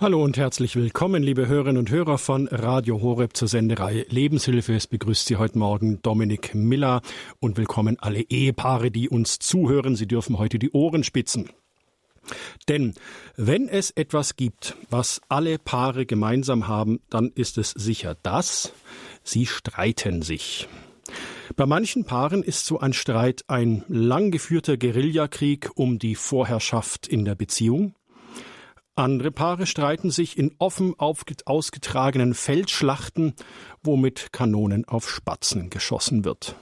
Hallo und herzlich willkommen, liebe Hörerinnen und Hörer von Radio Horeb zur Sendereihe Lebenshilfe. Es begrüßt Sie heute Morgen Dominik Miller und willkommen alle Ehepaare, die uns zuhören. Sie dürfen heute die Ohren spitzen. Denn wenn es etwas gibt, was alle Paare gemeinsam haben, dann ist es sicher das, sie streiten sich. Bei manchen Paaren ist so ein Streit ein lang geführter Guerillakrieg um die Vorherrschaft in der Beziehung. Andere Paare streiten sich in offen ausgetragenen Feldschlachten, wo mit Kanonen auf Spatzen geschossen wird.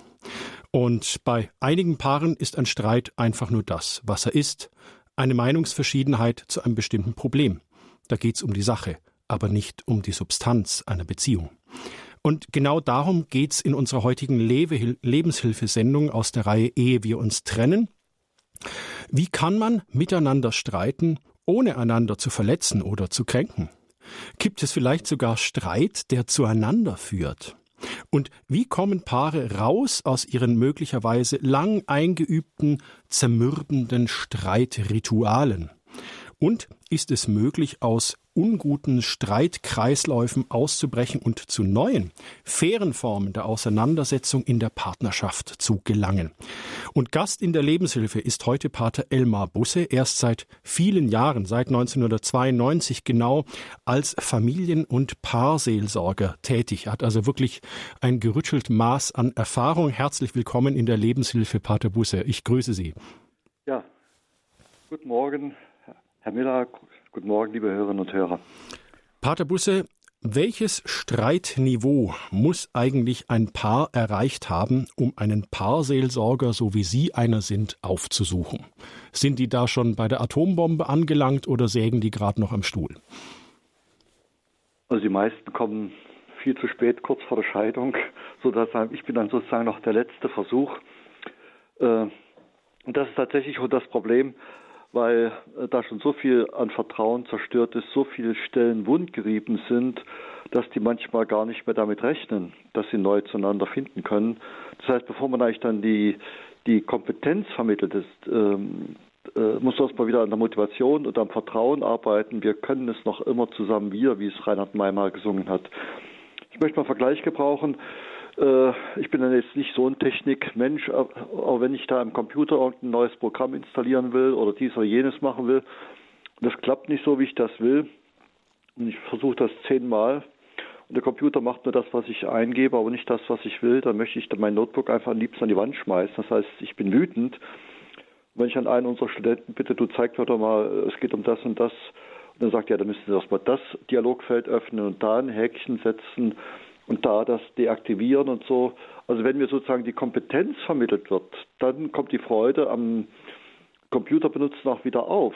Und bei einigen Paaren ist ein Streit einfach nur das, was er ist, eine Meinungsverschiedenheit zu einem bestimmten Problem. Da geht's um die Sache, aber nicht um die Substanz einer Beziehung. Und genau darum geht's in unserer heutigen Lebenshilfesendung aus der Reihe Ehe wir uns trennen. Wie kann man miteinander streiten ohne einander zu verletzen oder zu kränken? Gibt es vielleicht sogar Streit, der zueinander führt? Und wie kommen Paare raus aus ihren möglicherweise lang eingeübten, zermürbenden Streitritualen? Und ist es möglich, aus unguten Streitkreisläufen auszubrechen und zu neuen, fairen Formen der Auseinandersetzung in der Partnerschaft zu gelangen. Und Gast in der Lebenshilfe ist heute Pater Elmar Busse, erst seit vielen Jahren, seit 1992 genau, als Familien- und Paarseelsorger tätig. Er hat also wirklich ein gerüttelt Maß an Erfahrung. Herzlich willkommen in der Lebenshilfe, Pater Busse. Ich grüße Sie. Ja, guten Morgen, Herr Miller, guten Morgen, liebe Hörerinnen und Hörer. Pater Busse, welches Streitniveau muss eigentlich ein Paar erreicht haben, um einen Paarseelsorger, so wie Sie einer sind, aufzusuchen? Sind die da schon bei der Atombombe angelangt oder sägen die gerade noch am Stuhl? Also die meisten kommen viel zu spät, kurz vor der Scheidung, sodass ich bin dann sozusagen noch der letzte Versuch. Äh, und das ist tatsächlich das Problem, weil äh, da schon so viel an Vertrauen zerstört ist, so viele Stellen wundgerieben sind, dass die manchmal gar nicht mehr damit rechnen, dass sie neu zueinander finden können. Das heißt, bevor man eigentlich dann die, die Kompetenz vermittelt ist, ähm, äh, muss man erstmal wieder an der Motivation und am Vertrauen arbeiten. Wir können es noch immer zusammen wir, wie es Reinhard May gesungen hat. Ich möchte mal einen Vergleich gebrauchen. Äh, ich bin dann jetzt nicht so ein Technikmensch, aber wenn ich da im Computer irgendein neues Programm installieren will oder dies oder jenes machen will, das klappt nicht so, wie ich das will. Und ich versuche das zehnmal und der Computer macht nur das, was ich eingebe, aber nicht das, was ich will, dann möchte ich mein Notebook einfach am liebsten an die Wand schmeißen. Das heißt, ich bin wütend. Und wenn ich an einen unserer Studenten bitte, du zeig mir doch mal, es geht um das und das, und dann sagt er, ja, dann müssen Sie erstmal das Dialogfeld öffnen und da ein Häkchen setzen und da das deaktivieren und so. Also wenn mir sozusagen die Kompetenz vermittelt wird, dann kommt die Freude am Computerbenutzen auch wieder auf.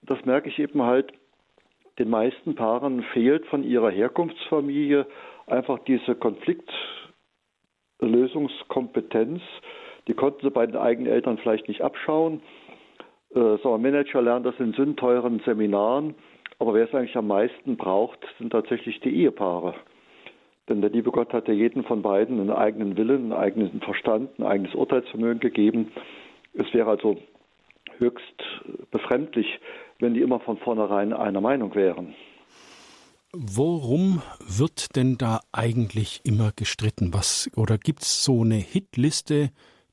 Und das merke ich eben halt, den meisten Paaren fehlt von ihrer Herkunftsfamilie einfach diese Konfliktlösungskompetenz. Die konnten sie bei den eigenen Eltern vielleicht nicht abschauen. Äh, so ein Manager lernt das in sündteuren Seminaren. Aber wer es eigentlich am meisten braucht, sind tatsächlich die Ehepaare. Denn der liebe Gott hat ja jedem von beiden einen eigenen Willen, einen eigenen Verstand, ein eigenes Urteilsvermögen gegeben. Es wäre also höchst befremdlich, wenn die immer von vornherein einer Meinung wären. Worum wird denn da eigentlich immer gestritten? Was oder gibt es so eine Hitliste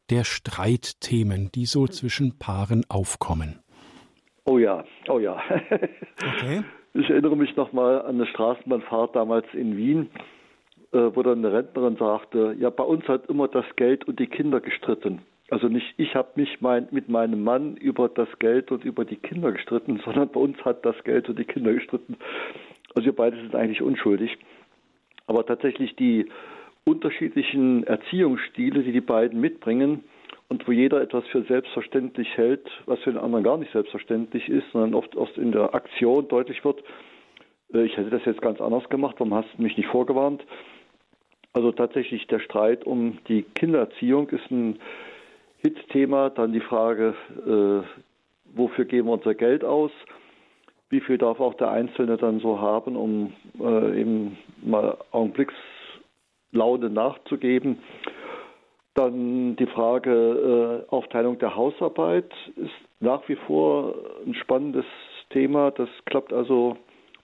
der Streitthemen, die so zwischen Paaren aufkommen? Oh ja, oh ja. okay. Ich erinnere mich noch mal an eine Straßenbahnfahrt damals in Wien wo dann eine Rentnerin sagte, ja, bei uns hat immer das Geld und die Kinder gestritten. Also nicht ich habe mich mein, mit meinem Mann über das Geld und über die Kinder gestritten, sondern bei uns hat das Geld und die Kinder gestritten. Also wir beide sind eigentlich unschuldig. Aber tatsächlich die unterschiedlichen Erziehungsstile, die die beiden mitbringen und wo jeder etwas für selbstverständlich hält, was für den anderen gar nicht selbstverständlich ist, sondern oft, oft in der Aktion deutlich wird, äh, ich hätte das jetzt ganz anders gemacht, warum hast du mich nicht vorgewarnt? Also tatsächlich der Streit um die Kindererziehung ist ein Hit-Thema. Dann die Frage, äh, wofür geben wir unser Geld aus? Wie viel darf auch der Einzelne dann so haben, um äh, eben mal Augenblickslaune nachzugeben? Dann die Frage äh, Aufteilung der Hausarbeit ist nach wie vor ein spannendes Thema. Das klappt also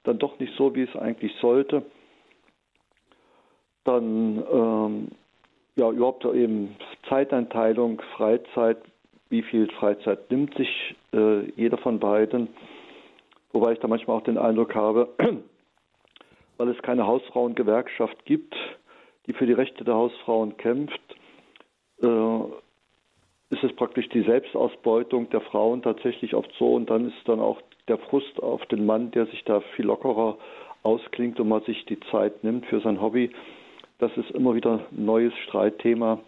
dann doch nicht so, wie es eigentlich sollte. Dann ähm, ja überhaupt eben Zeiteinteilung, Freizeit, wie viel Freizeit nimmt sich äh, jeder von beiden. Wobei ich da manchmal auch den Eindruck habe, weil es keine Hausfrauengewerkschaft gibt, die für die Rechte der Hausfrauen kämpft, äh, ist es praktisch die Selbstausbeutung der Frauen tatsächlich oft so und dann ist dann auch der Frust auf den Mann, der sich da viel lockerer ausklingt und mal sich die Zeit nimmt für sein Hobby. Das ist immer wieder ein neues Streitthema.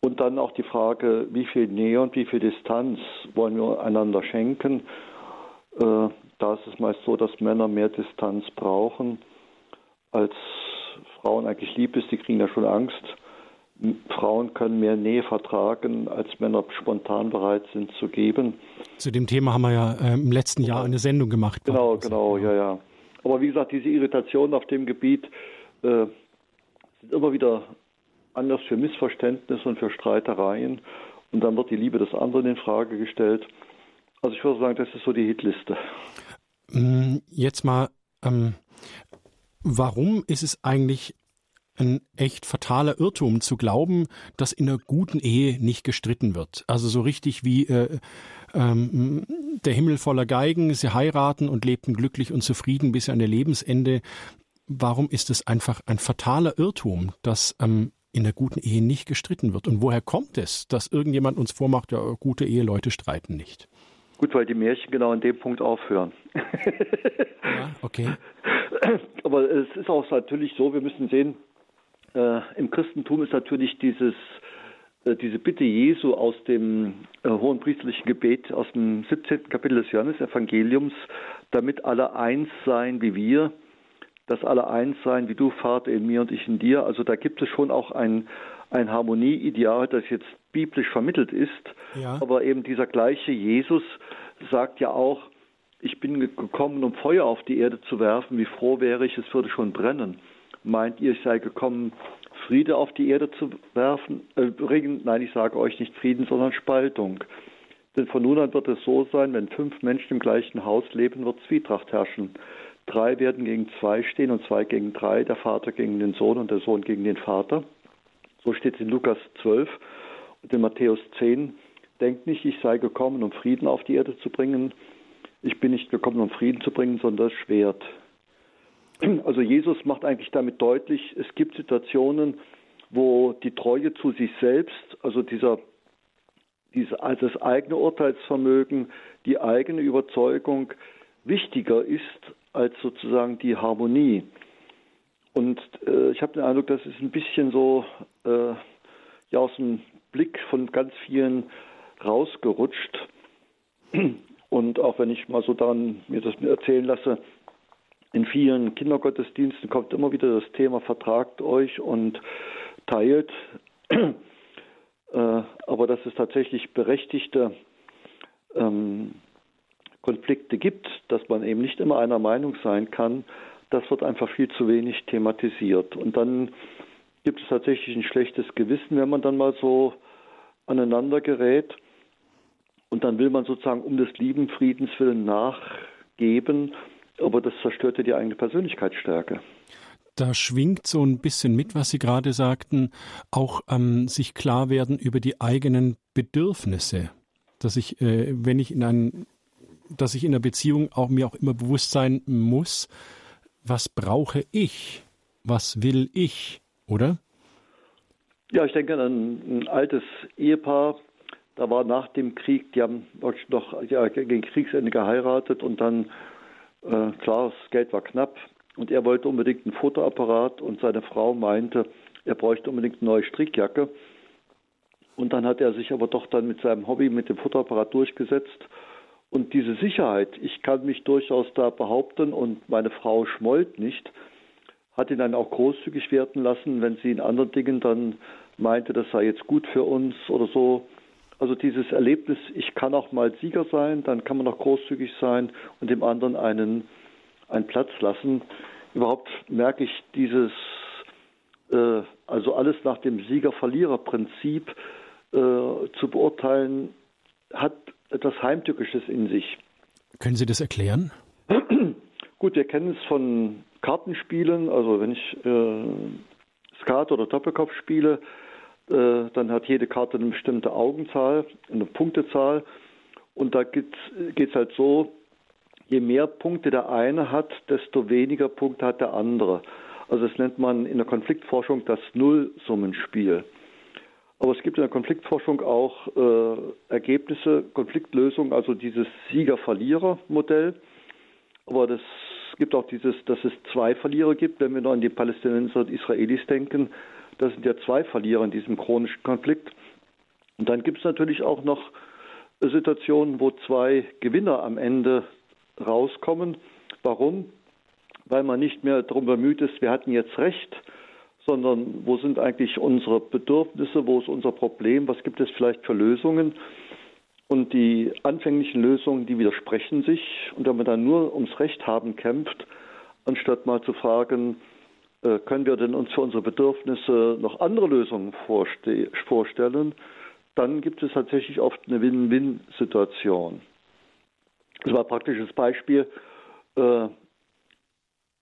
Und dann auch die Frage, wie viel Nähe und wie viel Distanz wollen wir einander schenken. Äh, da ist es meist so, dass Männer mehr Distanz brauchen, als Frauen eigentlich lieb ist. Die kriegen ja schon Angst. Frauen können mehr Nähe vertragen, als Männer spontan bereit sind zu geben. Zu dem Thema haben wir ja äh, im letzten Jahr eine Sendung gemacht. Genau, genau, ja, ja. Aber wie gesagt, diese Irritationen auf dem Gebiet äh, sind immer wieder Anlass für Missverständnisse und für Streitereien. Und dann wird die Liebe des anderen in Frage gestellt. Also ich würde sagen, das ist so die Hitliste. Mm, jetzt mal, ähm, warum ist es eigentlich ein echt fataler Irrtum zu glauben, dass in einer guten Ehe nicht gestritten wird. Also so richtig wie äh, ähm, der Himmel voller Geigen, sie heiraten und lebten glücklich und zufrieden bis an ihr Lebensende. Warum ist es einfach ein fataler Irrtum, dass ähm, in der guten Ehe nicht gestritten wird? Und woher kommt es, dass irgendjemand uns vormacht, ja, gute Eheleute streiten nicht? Gut, weil die Märchen genau an dem Punkt aufhören. ja, okay. Aber es ist auch natürlich so, wir müssen sehen, äh, im Christentum ist natürlich dieses, äh, diese Bitte Jesu aus dem äh, hohen priesterlichen Gebet aus dem 17. Kapitel des Johannesevangeliums, damit alle eins seien wie wir, dass alle eins seien wie du, Vater, in mir und ich in dir. Also da gibt es schon auch ein, ein Harmonieideal, das jetzt biblisch vermittelt ist. Ja. Aber eben dieser gleiche Jesus sagt ja auch, ich bin gekommen, um Feuer auf die Erde zu werfen. Wie froh wäre ich, es würde schon brennen. Meint ihr, ich sei gekommen, Friede auf die Erde zu werfen, äh, bringen? Nein, ich sage euch nicht Frieden, sondern Spaltung. Denn von nun an wird es so sein, wenn fünf Menschen im gleichen Haus leben, wird Zwietracht herrschen. Drei werden gegen zwei stehen und zwei gegen drei, der Vater gegen den Sohn und der Sohn gegen den Vater. So steht es in Lukas 12 und in Matthäus 10. Denkt nicht, ich sei gekommen, um Frieden auf die Erde zu bringen. Ich bin nicht gekommen, um Frieden zu bringen, sondern das Schwert. Also Jesus macht eigentlich damit deutlich, es gibt Situationen, wo die Treue zu sich selbst, also dieser, dieser also das eigene Urteilsvermögen, die eigene Überzeugung wichtiger ist als sozusagen die Harmonie. Und äh, ich habe den Eindruck, das ist ein bisschen so äh, ja, aus dem Blick von ganz vielen rausgerutscht. Und auch wenn ich mal so daran mir das erzählen lasse, in vielen Kindergottesdiensten kommt immer wieder das Thema vertragt euch und teilt. Äh, aber dass es tatsächlich berechtigte ähm, Konflikte gibt, dass man eben nicht immer einer Meinung sein kann, das wird einfach viel zu wenig thematisiert. Und dann gibt es tatsächlich ein schlechtes Gewissen, wenn man dann mal so aneinander gerät. Und dann will man sozusagen um des lieben Friedens willen nachgeben aber das zerstörte die eigene Persönlichkeitsstärke. Da schwingt so ein bisschen mit, was Sie gerade sagten, auch ähm, sich klar werden über die eigenen Bedürfnisse. Dass ich, äh, wenn ich in ein, dass ich in einer Beziehung auch mir auch immer bewusst sein muss, was brauche ich? Was will ich? Oder? Ja, ich denke an ein altes Ehepaar, da war nach dem Krieg, die haben noch ja, gegen Kriegsende geheiratet und dann äh, klar, das Geld war knapp und er wollte unbedingt einen Fotoapparat und seine Frau meinte, er bräuchte unbedingt eine neue Strickjacke. Und dann hat er sich aber doch dann mit seinem Hobby, mit dem Fotoapparat durchgesetzt. Und diese Sicherheit, ich kann mich durchaus da behaupten und meine Frau schmollt nicht, hat ihn dann auch großzügig werden lassen, wenn sie in anderen Dingen dann meinte, das sei jetzt gut für uns oder so. Also dieses Erlebnis, ich kann auch mal Sieger sein, dann kann man auch großzügig sein und dem anderen einen, einen Platz lassen. Überhaupt merke ich dieses, äh, also alles nach dem Sieger-Verlierer-Prinzip äh, zu beurteilen, hat etwas Heimtückisches in sich. Können Sie das erklären? Gut, wir kennen es von Kartenspielen. Also wenn ich äh, Skat oder Doppelkopf spiele, äh, dann hat jede Karte eine bestimmte Augenzahl, eine Punktezahl. Und da geht es halt so, je mehr Punkte der eine hat, desto weniger Punkte hat der andere. Also das nennt man in der Konfliktforschung das Nullsummenspiel. Aber es gibt in der Konfliktforschung auch äh, Ergebnisse, Konfliktlösungen, also dieses Sieger-Verlierer-Modell. Aber das gibt auch dieses, dass es zwei Verlierer gibt, wenn wir noch an die Palästinenser und Israelis denken. Das sind ja zwei Verlierer in diesem chronischen Konflikt. Und dann gibt es natürlich auch noch Situationen, wo zwei Gewinner am Ende rauskommen. Warum? Weil man nicht mehr darum bemüht ist, wir hatten jetzt Recht, sondern wo sind eigentlich unsere Bedürfnisse, wo ist unser Problem, was gibt es vielleicht für Lösungen. Und die anfänglichen Lösungen, die widersprechen sich. Und wenn man dann nur ums Recht haben kämpft, anstatt mal zu fragen, äh, können wir denn uns für unsere Bedürfnisse noch andere Lösungen vorstellen, dann gibt es tatsächlich oft eine Win-Win-Situation. Das war ein praktisches Beispiel.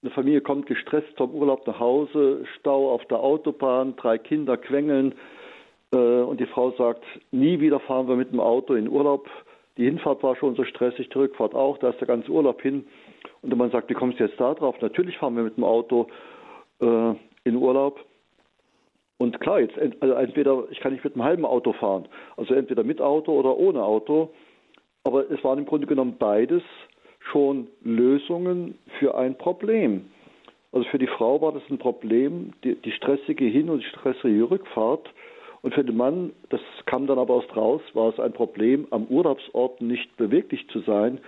Eine Familie kommt gestresst vom Urlaub nach Hause, Stau auf der Autobahn, drei Kinder quengeln äh, und die Frau sagt, nie wieder fahren wir mit dem Auto in Urlaub. Die Hinfahrt war schon so stressig, die Rückfahrt auch, da ist der ganze Urlaub hin. Und der Mann sagt, wie kommst du jetzt da drauf? Natürlich fahren wir mit dem Auto äh, in Urlaub. Und klar, jetzt also entweder ich kann nicht mit einem halben Auto fahren, also entweder mit Auto oder ohne Auto. Aber es waren im Grunde genommen beides schon Lösungen für ein Problem. Also für die Frau war das ein Problem, die, die stressige Hin- und die stressige Rückfahrt. Und für den Mann, das kam dann aber erst raus, war es ein Problem, am Urlaubsort nicht beweglich zu sein.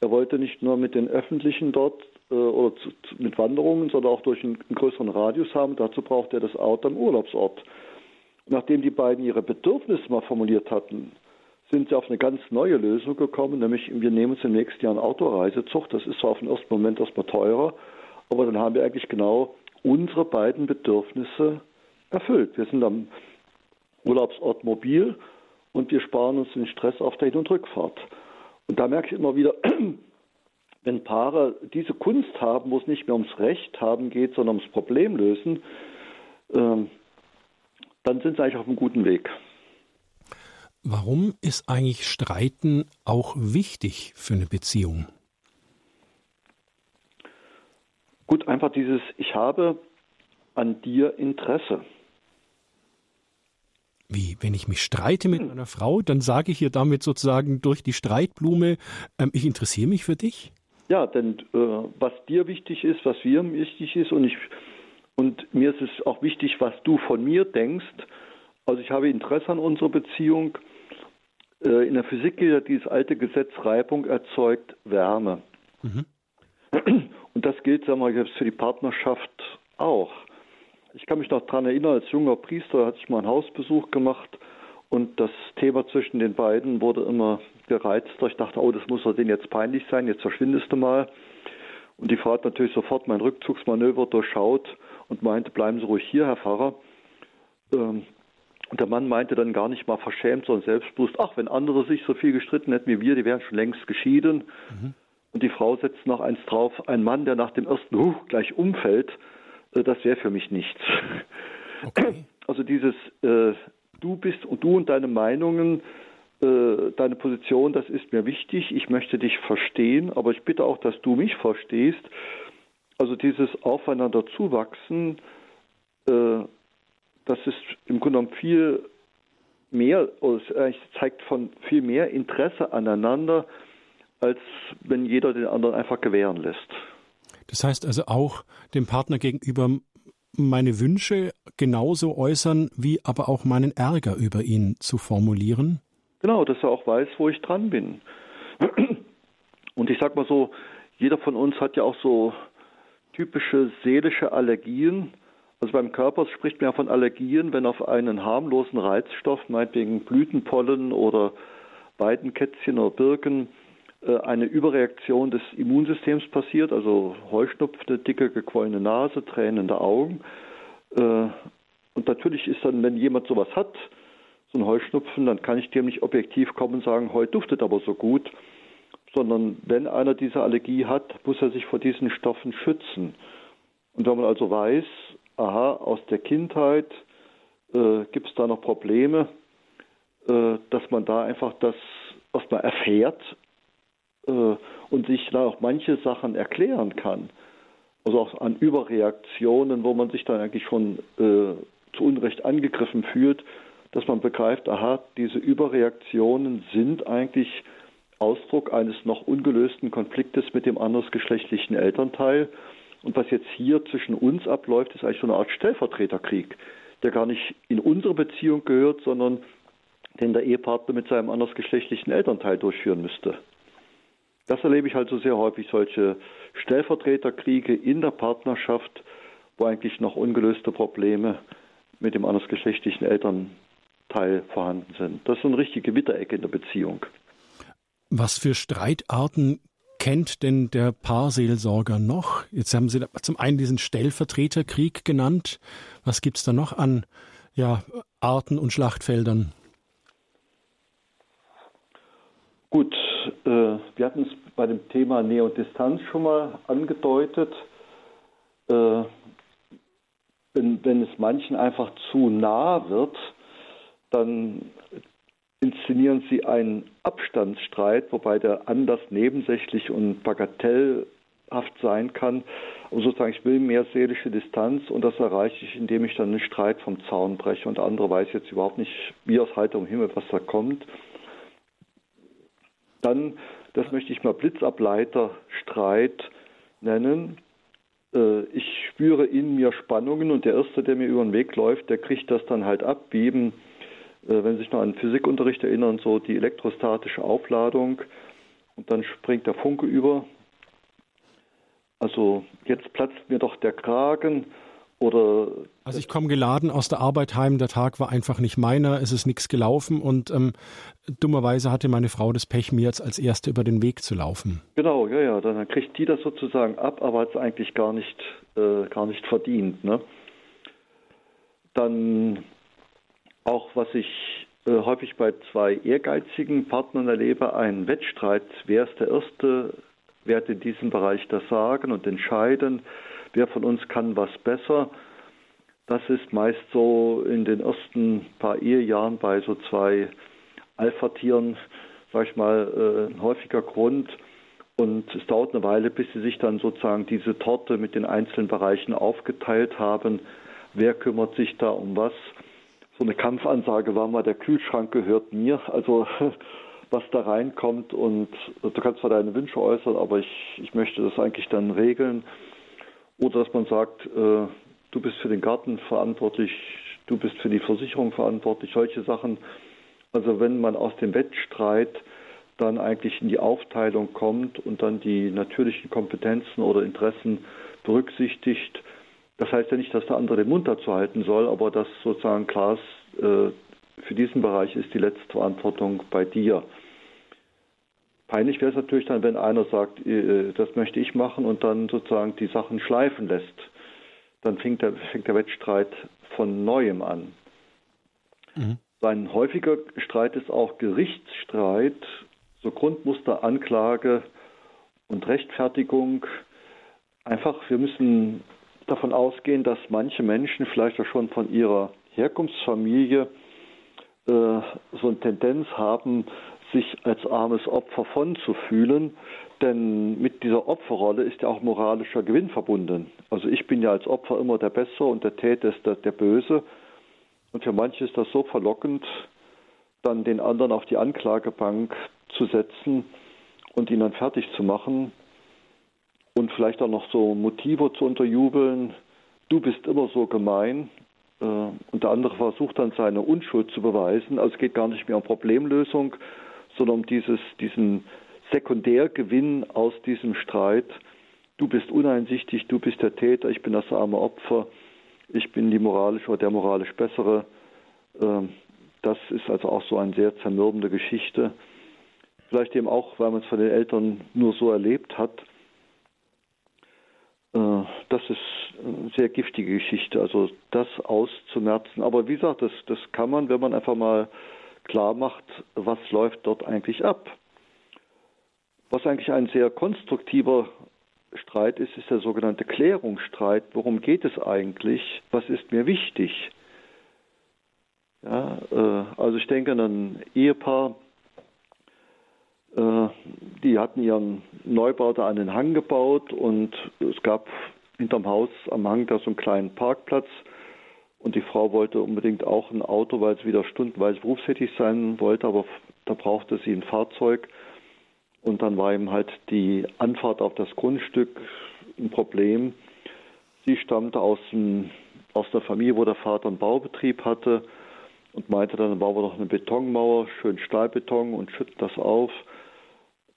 Er wollte nicht nur mit den Öffentlichen dort äh, oder zu, mit Wanderungen, sondern auch durch einen, einen größeren Radius haben. Dazu brauchte er das Auto am Urlaubsort. Nachdem die beiden ihre Bedürfnisse mal formuliert hatten, sind sie auf eine ganz neue Lösung gekommen, nämlich wir nehmen uns im nächsten Jahr einen Autoreisezug. Das ist zwar auf den ersten Moment erstmal teurer, aber dann haben wir eigentlich genau unsere beiden Bedürfnisse erfüllt. Wir sind am Urlaubsort mobil und wir sparen uns den Stress auf der Hin- und Rückfahrt. Und da merke ich immer wieder, wenn Paare diese Kunst haben, wo es nicht mehr ums Recht haben geht, sondern ums Problem lösen, ähm, dann sind sie eigentlich auf einem guten Weg. Warum ist eigentlich Streiten auch wichtig für eine Beziehung? Gut, einfach dieses, ich habe an dir Interesse. Wie, wenn ich mich streite mit einer Frau, dann sage ich ihr damit sozusagen durch die Streitblume, ähm, ich interessiere mich für dich? Ja, denn äh, was dir wichtig ist, was mir wichtig ist und ich und mir ist es auch wichtig, was du von mir denkst. Also ich habe Interesse an unserer Beziehung. Äh, in der Physik gilt ja dieses alte Gesetz, Reibung erzeugt Wärme. Mhm. Und das gilt, sagen wir jetzt für die Partnerschaft auch. Ich kann mich noch daran erinnern, als junger Priester hatte ich mal einen Hausbesuch gemacht und das Thema zwischen den beiden wurde immer gereizter. Ich dachte, oh, das muss doch denen jetzt peinlich sein, jetzt verschwindest du mal. Und die Frau hat natürlich sofort mein Rückzugsmanöver durchschaut und meinte, bleiben Sie ruhig hier, Herr Pfarrer. Ähm, und der Mann meinte dann gar nicht mal verschämt, sondern selbstbewusst, ach, wenn andere sich so viel gestritten hätten wie wir, die wären schon längst geschieden. Mhm. Und die Frau setzt noch eins drauf, ein Mann, der nach dem ersten Huch gleich umfällt, äh, das wäre für mich nichts. Okay. Also dieses äh, du bist und du und deine Meinungen, äh, deine Position, das ist mir wichtig. Ich möchte dich verstehen, aber ich bitte auch, dass du mich verstehst. Also dieses Aufeinander zuwachsen, äh, das ist im Grunde genommen viel mehr, oder es zeigt von viel mehr Interesse aneinander, als wenn jeder den anderen einfach gewähren lässt. Das heißt also auch dem Partner gegenüber meine Wünsche genauso äußern, wie aber auch meinen Ärger über ihn zu formulieren? Genau, dass er auch weiß, wo ich dran bin. Und ich sag mal so, jeder von uns hat ja auch so typische seelische Allergien. Also beim Körper spricht man ja von Allergien, wenn auf einen harmlosen Reizstoff, meinetwegen Blütenpollen oder Weidenkätzchen oder Birken, äh, eine Überreaktion des Immunsystems passiert, also Heuschnupfen, dicke gequollene Nase, tränende Augen. Äh, und natürlich ist dann, wenn jemand sowas hat, so ein Heuschnupfen, dann kann ich dem nicht objektiv kommen und sagen, heute duftet aber so gut, sondern wenn einer diese Allergie hat, muss er sich vor diesen Stoffen schützen. Und wenn man also weiß, aha, aus der Kindheit äh, gibt es da noch Probleme, äh, dass man da einfach das erstmal erfährt äh, und sich da auch manche Sachen erklären kann. Also auch an Überreaktionen, wo man sich dann eigentlich schon äh, zu Unrecht angegriffen fühlt, dass man begreift, aha, diese Überreaktionen sind eigentlich Ausdruck eines noch ungelösten Konfliktes mit dem andersgeschlechtlichen Elternteil. Und was jetzt hier zwischen uns abläuft, ist eigentlich so eine Art Stellvertreterkrieg, der gar nicht in unsere Beziehung gehört, sondern den der Ehepartner mit seinem andersgeschlechtlichen Elternteil durchführen müsste. Das erlebe ich halt so sehr häufig, solche Stellvertreterkriege in der Partnerschaft, wo eigentlich noch ungelöste Probleme mit dem andersgeschlechtlichen Elternteil vorhanden sind. Das ist eine richtige Witterecke in der Beziehung. Was für Streitarten kennt denn der Paarseelsorger noch? Jetzt haben Sie zum einen diesen Stellvertreterkrieg genannt. Was gibt es da noch an ja, Arten und Schlachtfeldern? Gut, äh, wir hatten es bei dem Thema Nähe und Distanz schon mal angedeutet. Äh, wenn, wenn es manchen einfach zu nah wird, dann inszenieren sie einen Abstandsstreit, wobei der Anlass nebensächlich und bagatellhaft sein kann. Und sozusagen, ich will mehr seelische Distanz und das erreiche ich, indem ich dann einen Streit vom Zaun breche und der andere weiß jetzt überhaupt nicht, wie aus heiterem Himmel, was da kommt. Dann, das möchte ich mal Blitzableiterstreit nennen. Äh, ich spüre in mir Spannungen und der Erste, der mir über den Weg läuft, der kriegt das dann halt ab, wie eben wenn Sie sich noch an Physikunterricht erinnern, so die elektrostatische Aufladung und dann springt der Funke über. Also jetzt platzt mir doch der Kragen oder. Also ich komme geladen aus der Arbeit heim, der Tag war einfach nicht meiner, es ist nichts gelaufen und ähm, dummerweise hatte meine Frau das Pech, mir jetzt als Erste über den Weg zu laufen. Genau, ja, ja, dann kriegt die das sozusagen ab, aber hat es eigentlich gar nicht, äh, gar nicht verdient. Ne? Dann auch was ich äh, häufig bei zwei ehrgeizigen Partnern erlebe, ein Wettstreit, wer ist der Erste, wer hat in diesem Bereich das Sagen und Entscheiden, wer von uns kann was besser. Das ist meist so in den ersten paar Ehejahren bei so zwei Alpha-Tieren, sag ich mal, äh, ein häufiger Grund. Und es dauert eine Weile, bis sie sich dann sozusagen diese Torte mit den einzelnen Bereichen aufgeteilt haben. Wer kümmert sich da um was? So eine Kampfansage war mal, der Kühlschrank gehört mir. Also was da reinkommt und du kannst zwar deine Wünsche äußern, aber ich, ich möchte das eigentlich dann regeln. Oder dass man sagt, äh, du bist für den Garten verantwortlich, du bist für die Versicherung verantwortlich, solche Sachen. Also wenn man aus dem Wettstreit dann eigentlich in die Aufteilung kommt und dann die natürlichen Kompetenzen oder Interessen berücksichtigt, das heißt ja nicht, dass der andere den Mund dazu halten soll, aber dass sozusagen klar ist, äh, für diesen Bereich ist die letzte Verantwortung bei dir. Peinlich wäre es natürlich dann, wenn einer sagt, äh, das möchte ich machen und dann sozusagen die Sachen schleifen lässt. Dann fängt der, fängt der Wettstreit von neuem an. Mhm. Ein häufiger Streit ist auch Gerichtsstreit, so Grundmuster, Anklage und Rechtfertigung. Einfach, wir müssen davon ausgehen, dass manche Menschen vielleicht auch schon von ihrer Herkunftsfamilie äh, so eine Tendenz haben, sich als armes Opfer von zu fühlen. Denn mit dieser Opferrolle ist ja auch moralischer Gewinn verbunden. Also ich bin ja als Opfer immer der Bessere und der Täter ist der, der Böse. Und für manche ist das so verlockend, dann den anderen auf die Anklagebank zu setzen und ihn dann fertig zu machen, und vielleicht auch noch so Motive zu unterjubeln. Du bist immer so gemein. Äh, und der andere versucht dann seine Unschuld zu beweisen. Also es geht gar nicht mehr um Problemlösung, sondern um dieses, diesen Sekundärgewinn aus diesem Streit. Du bist uneinsichtig, du bist der Täter, ich bin das arme Opfer, ich bin die moralisch oder der moralisch Bessere. Ähm, das ist also auch so eine sehr zermürbende Geschichte. Vielleicht eben auch, weil man es von den Eltern nur so erlebt hat. Äh, das ist eine sehr giftige Geschichte, also das auszumerzen. Aber wie gesagt, das, das kann man, wenn man einfach mal klar macht, was läuft dort eigentlich ab. Was eigentlich ein sehr konstruktiver Streit ist, ist der sogenannte Klärungsstreit. Worum geht es eigentlich? Was ist mir wichtig? Ja, äh, also ich denke an ein Ehepaar, die hatten ihren Neubau da an den Hang gebaut und es gab hinterm Haus am Hang da so einen kleinen Parkplatz und die Frau wollte unbedingt auch ein Auto, weil sie wieder stundenweise berufstätig sein wollte, aber da brauchte sie ein Fahrzeug. Und dann war ihm halt die Anfahrt auf das Grundstück ein Problem. Sie stammte aus, dem, aus der Familie, wo der Vater einen Baubetrieb hatte und meinte dann, dann bauen wir doch eine Betonmauer, schön Stahlbeton und schütten das auf.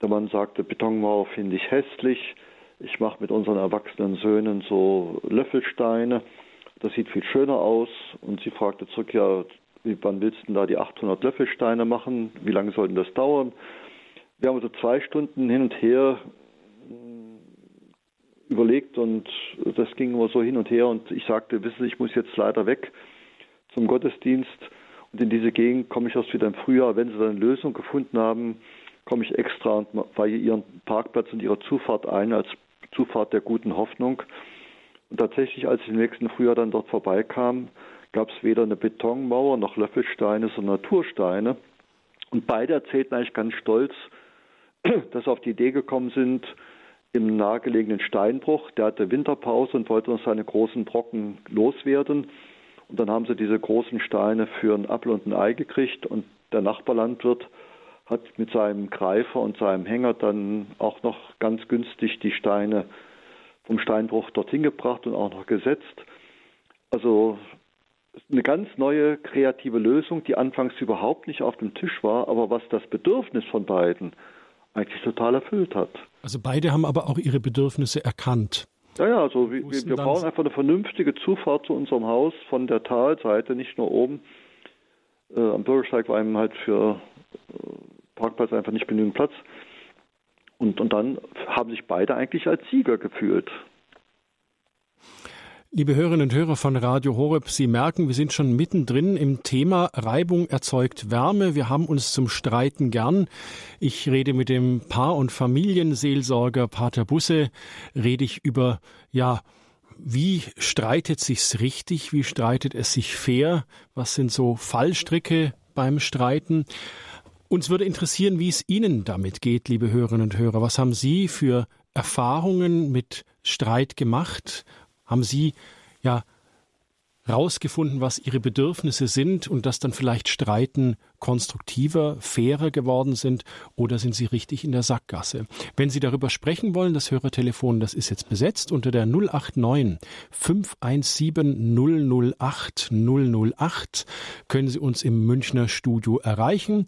Der Mann sagte, Betonmauer finde ich hässlich. Ich mache mit unseren erwachsenen Söhnen so Löffelsteine. Das sieht viel schöner aus. Und sie fragte zurück, ja, wann willst du denn da die 800 Löffelsteine machen? Wie lange soll das dauern? Wir haben also zwei Stunden hin und her äh, überlegt und das ging immer so hin und her und ich sagte, wissen Sie, ich muss jetzt leider weg zum Gottesdienst und in diese Gegend komme ich erst wieder im Frühjahr. Wenn Sie dann eine Lösung gefunden haben, komme ich extra und weihe Ihren Parkplatz und Ihre Zufahrt ein als Zufahrt der guten Hoffnung. Und tatsächlich, als ich im nächsten Frühjahr dann dort vorbeikam, gab es weder eine Betonmauer noch Löffelsteine, sondern Natursteine. Und beide erzählten eigentlich ganz stolz, dass sie auf die Idee gekommen sind, im nahegelegenen Steinbruch, der hatte Winterpause und wollte noch seine großen Brocken loswerden. Und dann haben sie diese großen Steine für ein Apfel und ein Ei gekriegt und der Nachbarlandwirt hat mit seinem Greifer und seinem Hänger dann auch noch ganz günstig die Steine vom Steinbruch dorthin gebracht und auch noch gesetzt. Also eine ganz neue kreative Lösung, die anfangs überhaupt nicht auf dem Tisch war, aber was das Bedürfnis von beiden eigentlich total erfüllt hat. Also beide haben aber auch ihre Bedürfnisse erkannt. Ja, ja, also wir, wir brauchen einfach eine vernünftige Zufahrt zu unserem Haus von der Talseite, nicht nur oben. Äh, am Bürgersteig war eben halt für äh, Parkplatz einfach nicht genügend Platz. Und, und dann haben sich beide eigentlich als Sieger gefühlt. Liebe Hörerinnen und Hörer von Radio Horeb, Sie merken, wir sind schon mittendrin im Thema Reibung erzeugt Wärme. Wir haben uns zum Streiten gern. Ich rede mit dem Paar- und Familienseelsorger Pater Busse, rede ich über, ja, wie streitet sich's richtig? Wie streitet es sich fair? Was sind so Fallstricke beim Streiten? Uns würde interessieren, wie es Ihnen damit geht, liebe Hörerinnen und Hörer. Was haben Sie für Erfahrungen mit Streit gemacht? Haben Sie ja rausgefunden, was ihre Bedürfnisse sind und dass dann vielleicht Streiten konstruktiver, fairer geworden sind oder sind sie richtig in der Sackgasse? Wenn Sie darüber sprechen wollen, das Hörertelefon, das ist jetzt besetzt unter der 089 517 008 008 können Sie uns im Münchner Studio erreichen.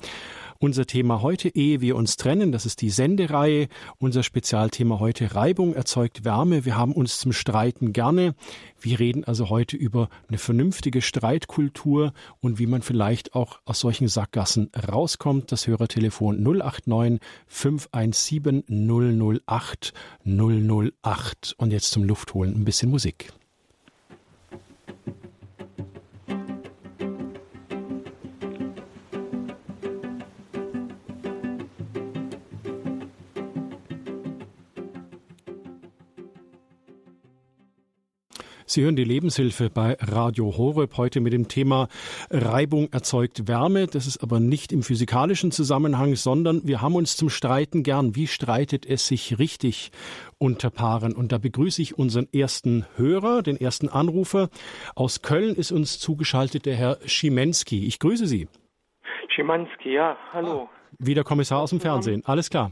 Unser Thema heute, ehe wir uns trennen, das ist die Sendereihe. Unser Spezialthema heute, Reibung erzeugt Wärme. Wir haben uns zum Streiten gerne. Wir reden also heute über eine vernünftige Streitkultur und wie man vielleicht auch aus solchen Sackgassen rauskommt. Das Hörertelefon 089 517 008 008. Und jetzt zum Luftholen ein bisschen Musik. Sie hören die Lebenshilfe bei Radio Horeb heute mit dem Thema Reibung erzeugt Wärme. Das ist aber nicht im physikalischen Zusammenhang, sondern wir haben uns zum Streiten gern. Wie streitet es sich richtig unter Paaren? Und da begrüße ich unseren ersten Hörer, den ersten Anrufer. Aus Köln ist uns zugeschaltet der Herr Schimanski. Ich grüße Sie. Schimanski, ja, hallo. Ah, wie der Kommissar aus dem Fernsehen. Alles klar.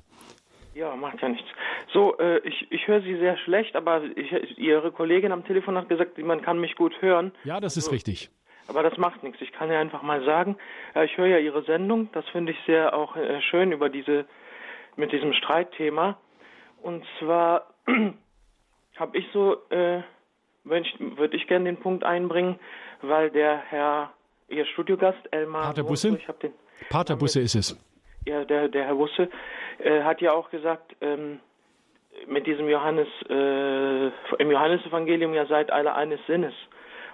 Ja, macht ja nichts. So, äh, ich, ich höre Sie sehr schlecht, aber ich, Ihre Kollegin am Telefon hat gesagt, man kann mich gut hören. Ja, das ist so. richtig. Aber das macht nichts. Ich kann ja einfach mal sagen, äh, ich höre ja Ihre Sendung. Das finde ich sehr auch äh, schön über diese, mit diesem Streitthema. Und zwar habe ich so, äh, würde ich gerne den Punkt einbringen, weil der Herr, Ihr Studiogast, Elmar. Pater Busse? Ich den, Pater Busse ist es. Ja, der, der Herr Busse äh, hat ja auch gesagt, ähm, mit diesem Johannes, äh, im Johannesevangelium ja seid alle eines Sinnes.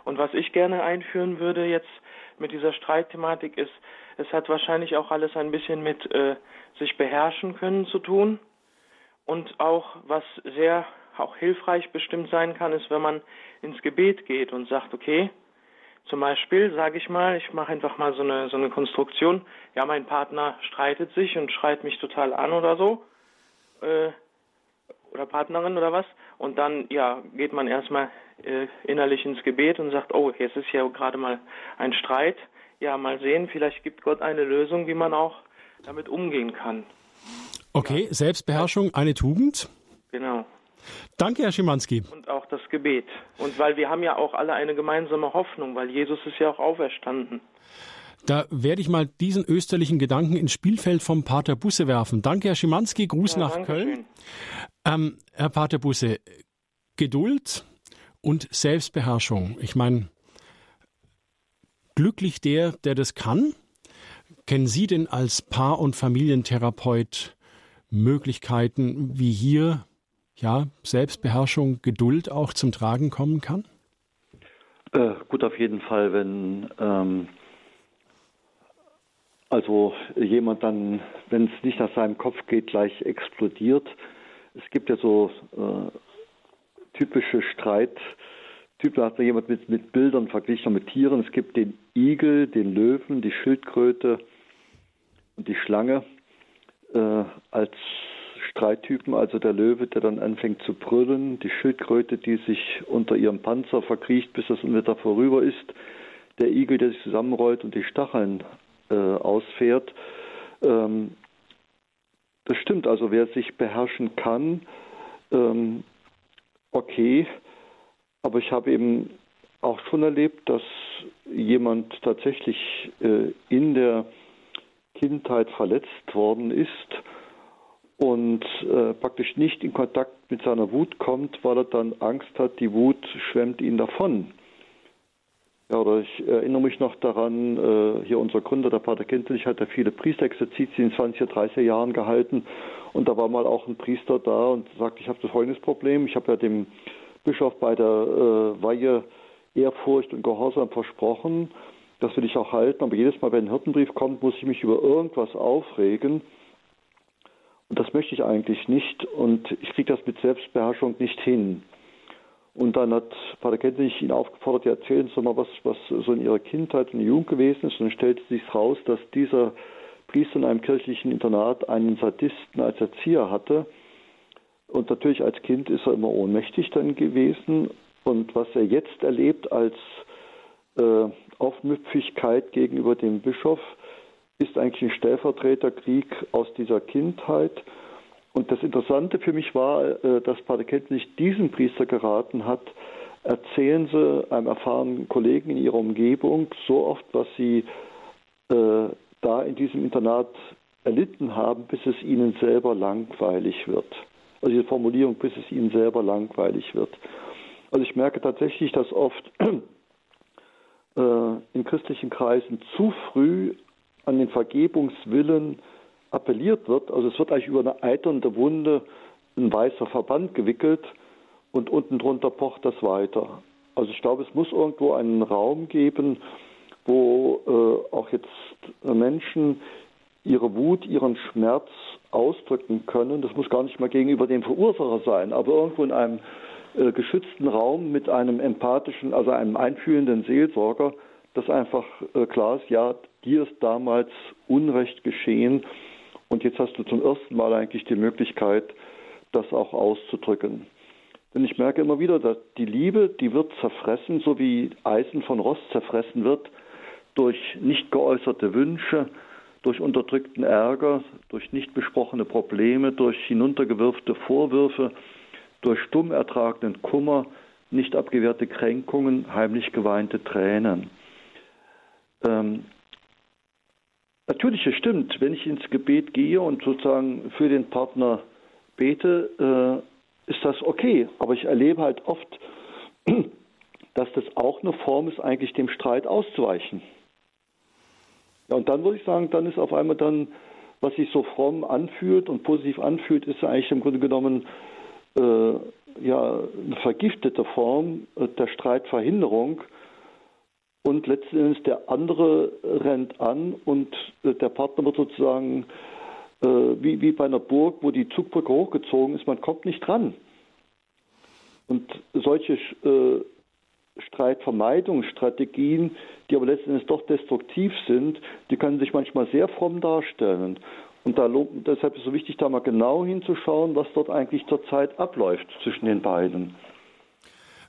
Und was ich gerne einführen würde jetzt mit dieser Streitthematik ist, es hat wahrscheinlich auch alles ein bisschen mit äh, sich beherrschen können zu tun. Und auch, was sehr auch hilfreich bestimmt sein kann, ist, wenn man ins Gebet geht und sagt, okay, zum Beispiel, sage ich mal, ich mache einfach mal so eine, so eine Konstruktion, ja, mein Partner streitet sich und schreit mich total an oder so, äh, oder Partnerin oder was, und dann, ja, geht man erstmal äh, innerlich ins Gebet und sagt, oh, jetzt ist ja gerade mal ein Streit, ja, mal sehen, vielleicht gibt Gott eine Lösung, wie man auch damit umgehen kann. Okay, ja. Selbstbeherrschung, eine Tugend? Genau. Danke, Herr Schimanski. Und auch das Gebet. Und weil wir haben ja auch alle eine gemeinsame Hoffnung, weil Jesus ist ja auch auferstanden. Da werde ich mal diesen österlichen Gedanken ins Spielfeld vom Pater Busse werfen. Danke, Herr Schimanski. Gruß ja, nach Köln. Ähm, Herr Pater Busse, Geduld und Selbstbeherrschung. Ich meine, glücklich der, der das kann. Kennen Sie denn als Paar- und Familientherapeut Möglichkeiten, wie hier ja, Selbstbeherrschung, Geduld auch zum Tragen kommen kann? Äh, gut, auf jeden Fall, wenn ähm, also jemand dann, wenn es nicht nach seinem Kopf geht, gleich explodiert. Es gibt ja so äh, typische Streit. Typ, da hat jemand mit, mit Bildern verglichen mit Tieren. Es gibt den Igel, den Löwen, die Schildkröte und die Schlange äh, als Streittypen, also der Löwe, der dann anfängt zu brüllen, die Schildkröte, die sich unter ihrem Panzer verkriecht, bis das Unwetter vorüber ist, der Igel, der sich zusammenrollt und die Stacheln äh, ausfährt. Ähm, das stimmt, also wer sich beherrschen kann, ähm, okay, aber ich habe eben auch schon erlebt, dass jemand tatsächlich äh, in der Kindheit verletzt worden ist und äh, praktisch nicht in Kontakt mit seiner Wut kommt, weil er dann Angst hat, die Wut schwemmt ihn davon. Ja, oder ich erinnere mich noch daran, äh, hier unser Gründer, der Pater Kintelich, hat ja viele Priesterexerzitien in 20er, 30er Jahren gehalten. Und da war mal auch ein Priester da und sagte, ich habe das folgendes Problem, ich habe ja dem Bischof bei der äh, Weihe Ehrfurcht und Gehorsam versprochen, das will ich auch halten, aber jedes Mal, wenn ein Hirtenbrief kommt, muss ich mich über irgendwas aufregen. Und das möchte ich eigentlich nicht. Und ich kriege das mit Selbstbeherrschung nicht hin. Und dann hat Pater Kentenich ihn aufgefordert, ja, erzählen Sie mal, was, was so in Ihrer Kindheit und Jugend gewesen ist. Und dann stellte sich raus, dass dieser Priester in einem kirchlichen Internat einen Sadisten als Erzieher hatte. Und natürlich als Kind ist er immer ohnmächtig dann gewesen. Und was er jetzt erlebt als äh, Aufmüpfigkeit gegenüber dem Bischof, ist eigentlich ein Stellvertreterkrieg aus dieser Kindheit. Und das Interessante für mich war, äh, dass Pater Kentenich diesen Priester geraten hat, erzählen Sie einem erfahrenen Kollegen in Ihrer Umgebung so oft, was Sie äh, da in diesem Internat erlitten haben, bis es Ihnen selber langweilig wird. Also diese Formulierung, bis es Ihnen selber langweilig wird. Also ich merke tatsächlich, dass oft äh, in christlichen Kreisen zu früh an den Vergebungswillen appelliert wird. Also es wird eigentlich über eine eiternde Wunde ein weißer Verband gewickelt und unten drunter pocht das weiter. Also ich glaube, es muss irgendwo einen Raum geben, wo äh, auch jetzt Menschen ihre Wut, ihren Schmerz ausdrücken können. Das muss gar nicht mal gegenüber dem Verursacher sein, aber irgendwo in einem äh, geschützten Raum mit einem empathischen, also einem einfühlenden Seelsorger, dass einfach äh, klar ist, ja, dir ist damals Unrecht geschehen und jetzt hast du zum ersten Mal eigentlich die Möglichkeit, das auch auszudrücken. Denn ich merke immer wieder, dass die Liebe, die wird zerfressen, so wie Eisen von Rost zerfressen wird, durch nicht geäußerte Wünsche, durch unterdrückten Ärger, durch nicht besprochene Probleme, durch hinuntergewirfte Vorwürfe, durch stumm ertragenen Kummer, nicht abgewehrte Kränkungen, heimlich geweinte Tränen. Ähm, natürlich, es stimmt, wenn ich ins Gebet gehe und sozusagen für den Partner bete, äh, ist das okay. Aber ich erlebe halt oft, dass das auch eine Form ist, eigentlich dem Streit auszuweichen. Ja, und dann würde ich sagen, dann ist auf einmal dann, was sich so fromm anfühlt und positiv anfühlt, ist eigentlich im Grunde genommen äh, ja eine vergiftete Form äh, der Streitverhinderung und letzten Endes der andere rennt an und äh, der Partner wird sozusagen äh, wie, wie bei einer Burg, wo die Zugbrücke hochgezogen ist, man kommt nicht dran. Und solche äh, Streitvermeidungsstrategien, die aber letztendlich doch destruktiv sind, die können sich manchmal sehr fromm darstellen. Und da, deshalb ist es so wichtig, da mal genau hinzuschauen, was dort eigentlich zurzeit abläuft zwischen den beiden.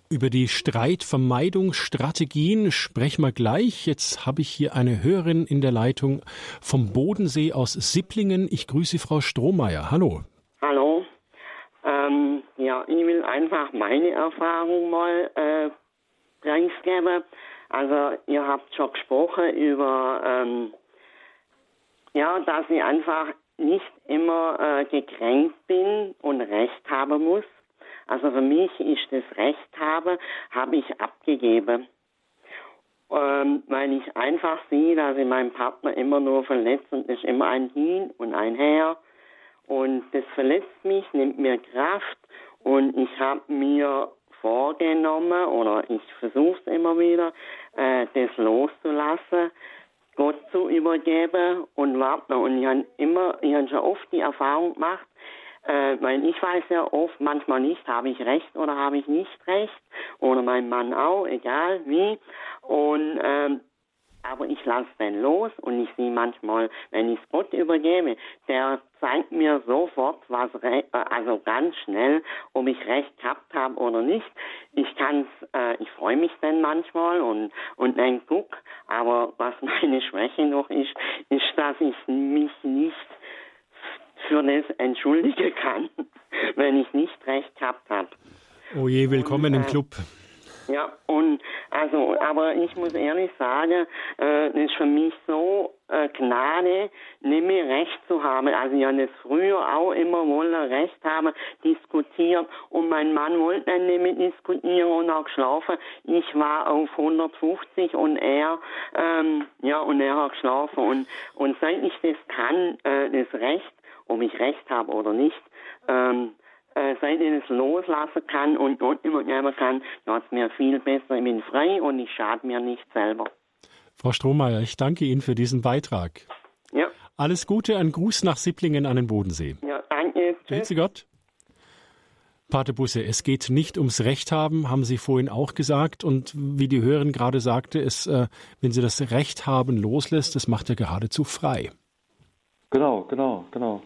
Über die Streitvermeidungsstrategien sprechen wir gleich. Jetzt habe ich hier eine Hörerin in der Leitung vom Bodensee aus Sipplingen. Ich grüße Frau Strohmeier. Hallo. Hallo. Ähm, ja, ich will einfach meine Erfahrung mal äh, preisgeben. Also ihr habt schon gesprochen über, ähm, ja, dass ich einfach nicht immer äh, gekränkt bin und Recht haben muss. Also für mich ist das Recht habe, habe ich abgegeben. Ähm, weil ich einfach sehe, dass ich meinen Partner immer nur verletzt und es ist immer ein Hin und ein Her. Und das verletzt mich, nimmt mir Kraft und ich habe mir vorgenommen oder ich versuche es immer wieder, äh, das loszulassen, Gott zu übergeben und warten. Und ich habe immer, ich habe schon oft die Erfahrung gemacht, äh, weil ich weiß ja oft, manchmal nicht, habe ich recht oder habe ich nicht recht. Oder mein Mann auch, egal wie. Und ähm, aber ich lasse den los und ich sehe manchmal, wenn ich Gott übergebe, der zeigt mir sofort, was also ganz schnell, ob ich recht gehabt habe oder nicht. Ich kann's, äh, ich freue mich dann manchmal und und dann guck, aber was meine Schwäche noch ist, ist, dass ich mich nicht für das entschuldigen kann, wenn ich nicht recht gehabt habe. Oh je, willkommen und, äh, im Club. Ja, und also, aber ich muss ehrlich sagen, äh, das ist für mich so äh, Gnade, nicht mehr Recht zu haben. Also ich habe das früher auch immer wollen, Recht haben, diskutiert und mein Mann wollte dann nicht mehr diskutieren und auch geschlafen. Ich war auf 150 und er, ähm, ja, und er hat geschlafen und, und seit ich das kann, äh, das Recht, ob ich Recht habe oder nicht, ähm, äh, seit ich es loslassen kann und Gott übergeben kann, ja, es mir viel besser. Ich bin frei und ich schade mir nicht selber. Frau Strohmeier, ich danke Ihnen für diesen Beitrag. Ja. Alles Gute, ein Gruß nach Sipplingen an den Bodensee. Ja, danke. Grüße Gott. Pate Busse, es geht nicht ums Recht haben, haben Sie vorhin auch gesagt. Und wie die Hörerin gerade sagte, es, äh, wenn sie das Recht haben loslässt, das macht ja geradezu frei. Genau, genau, genau.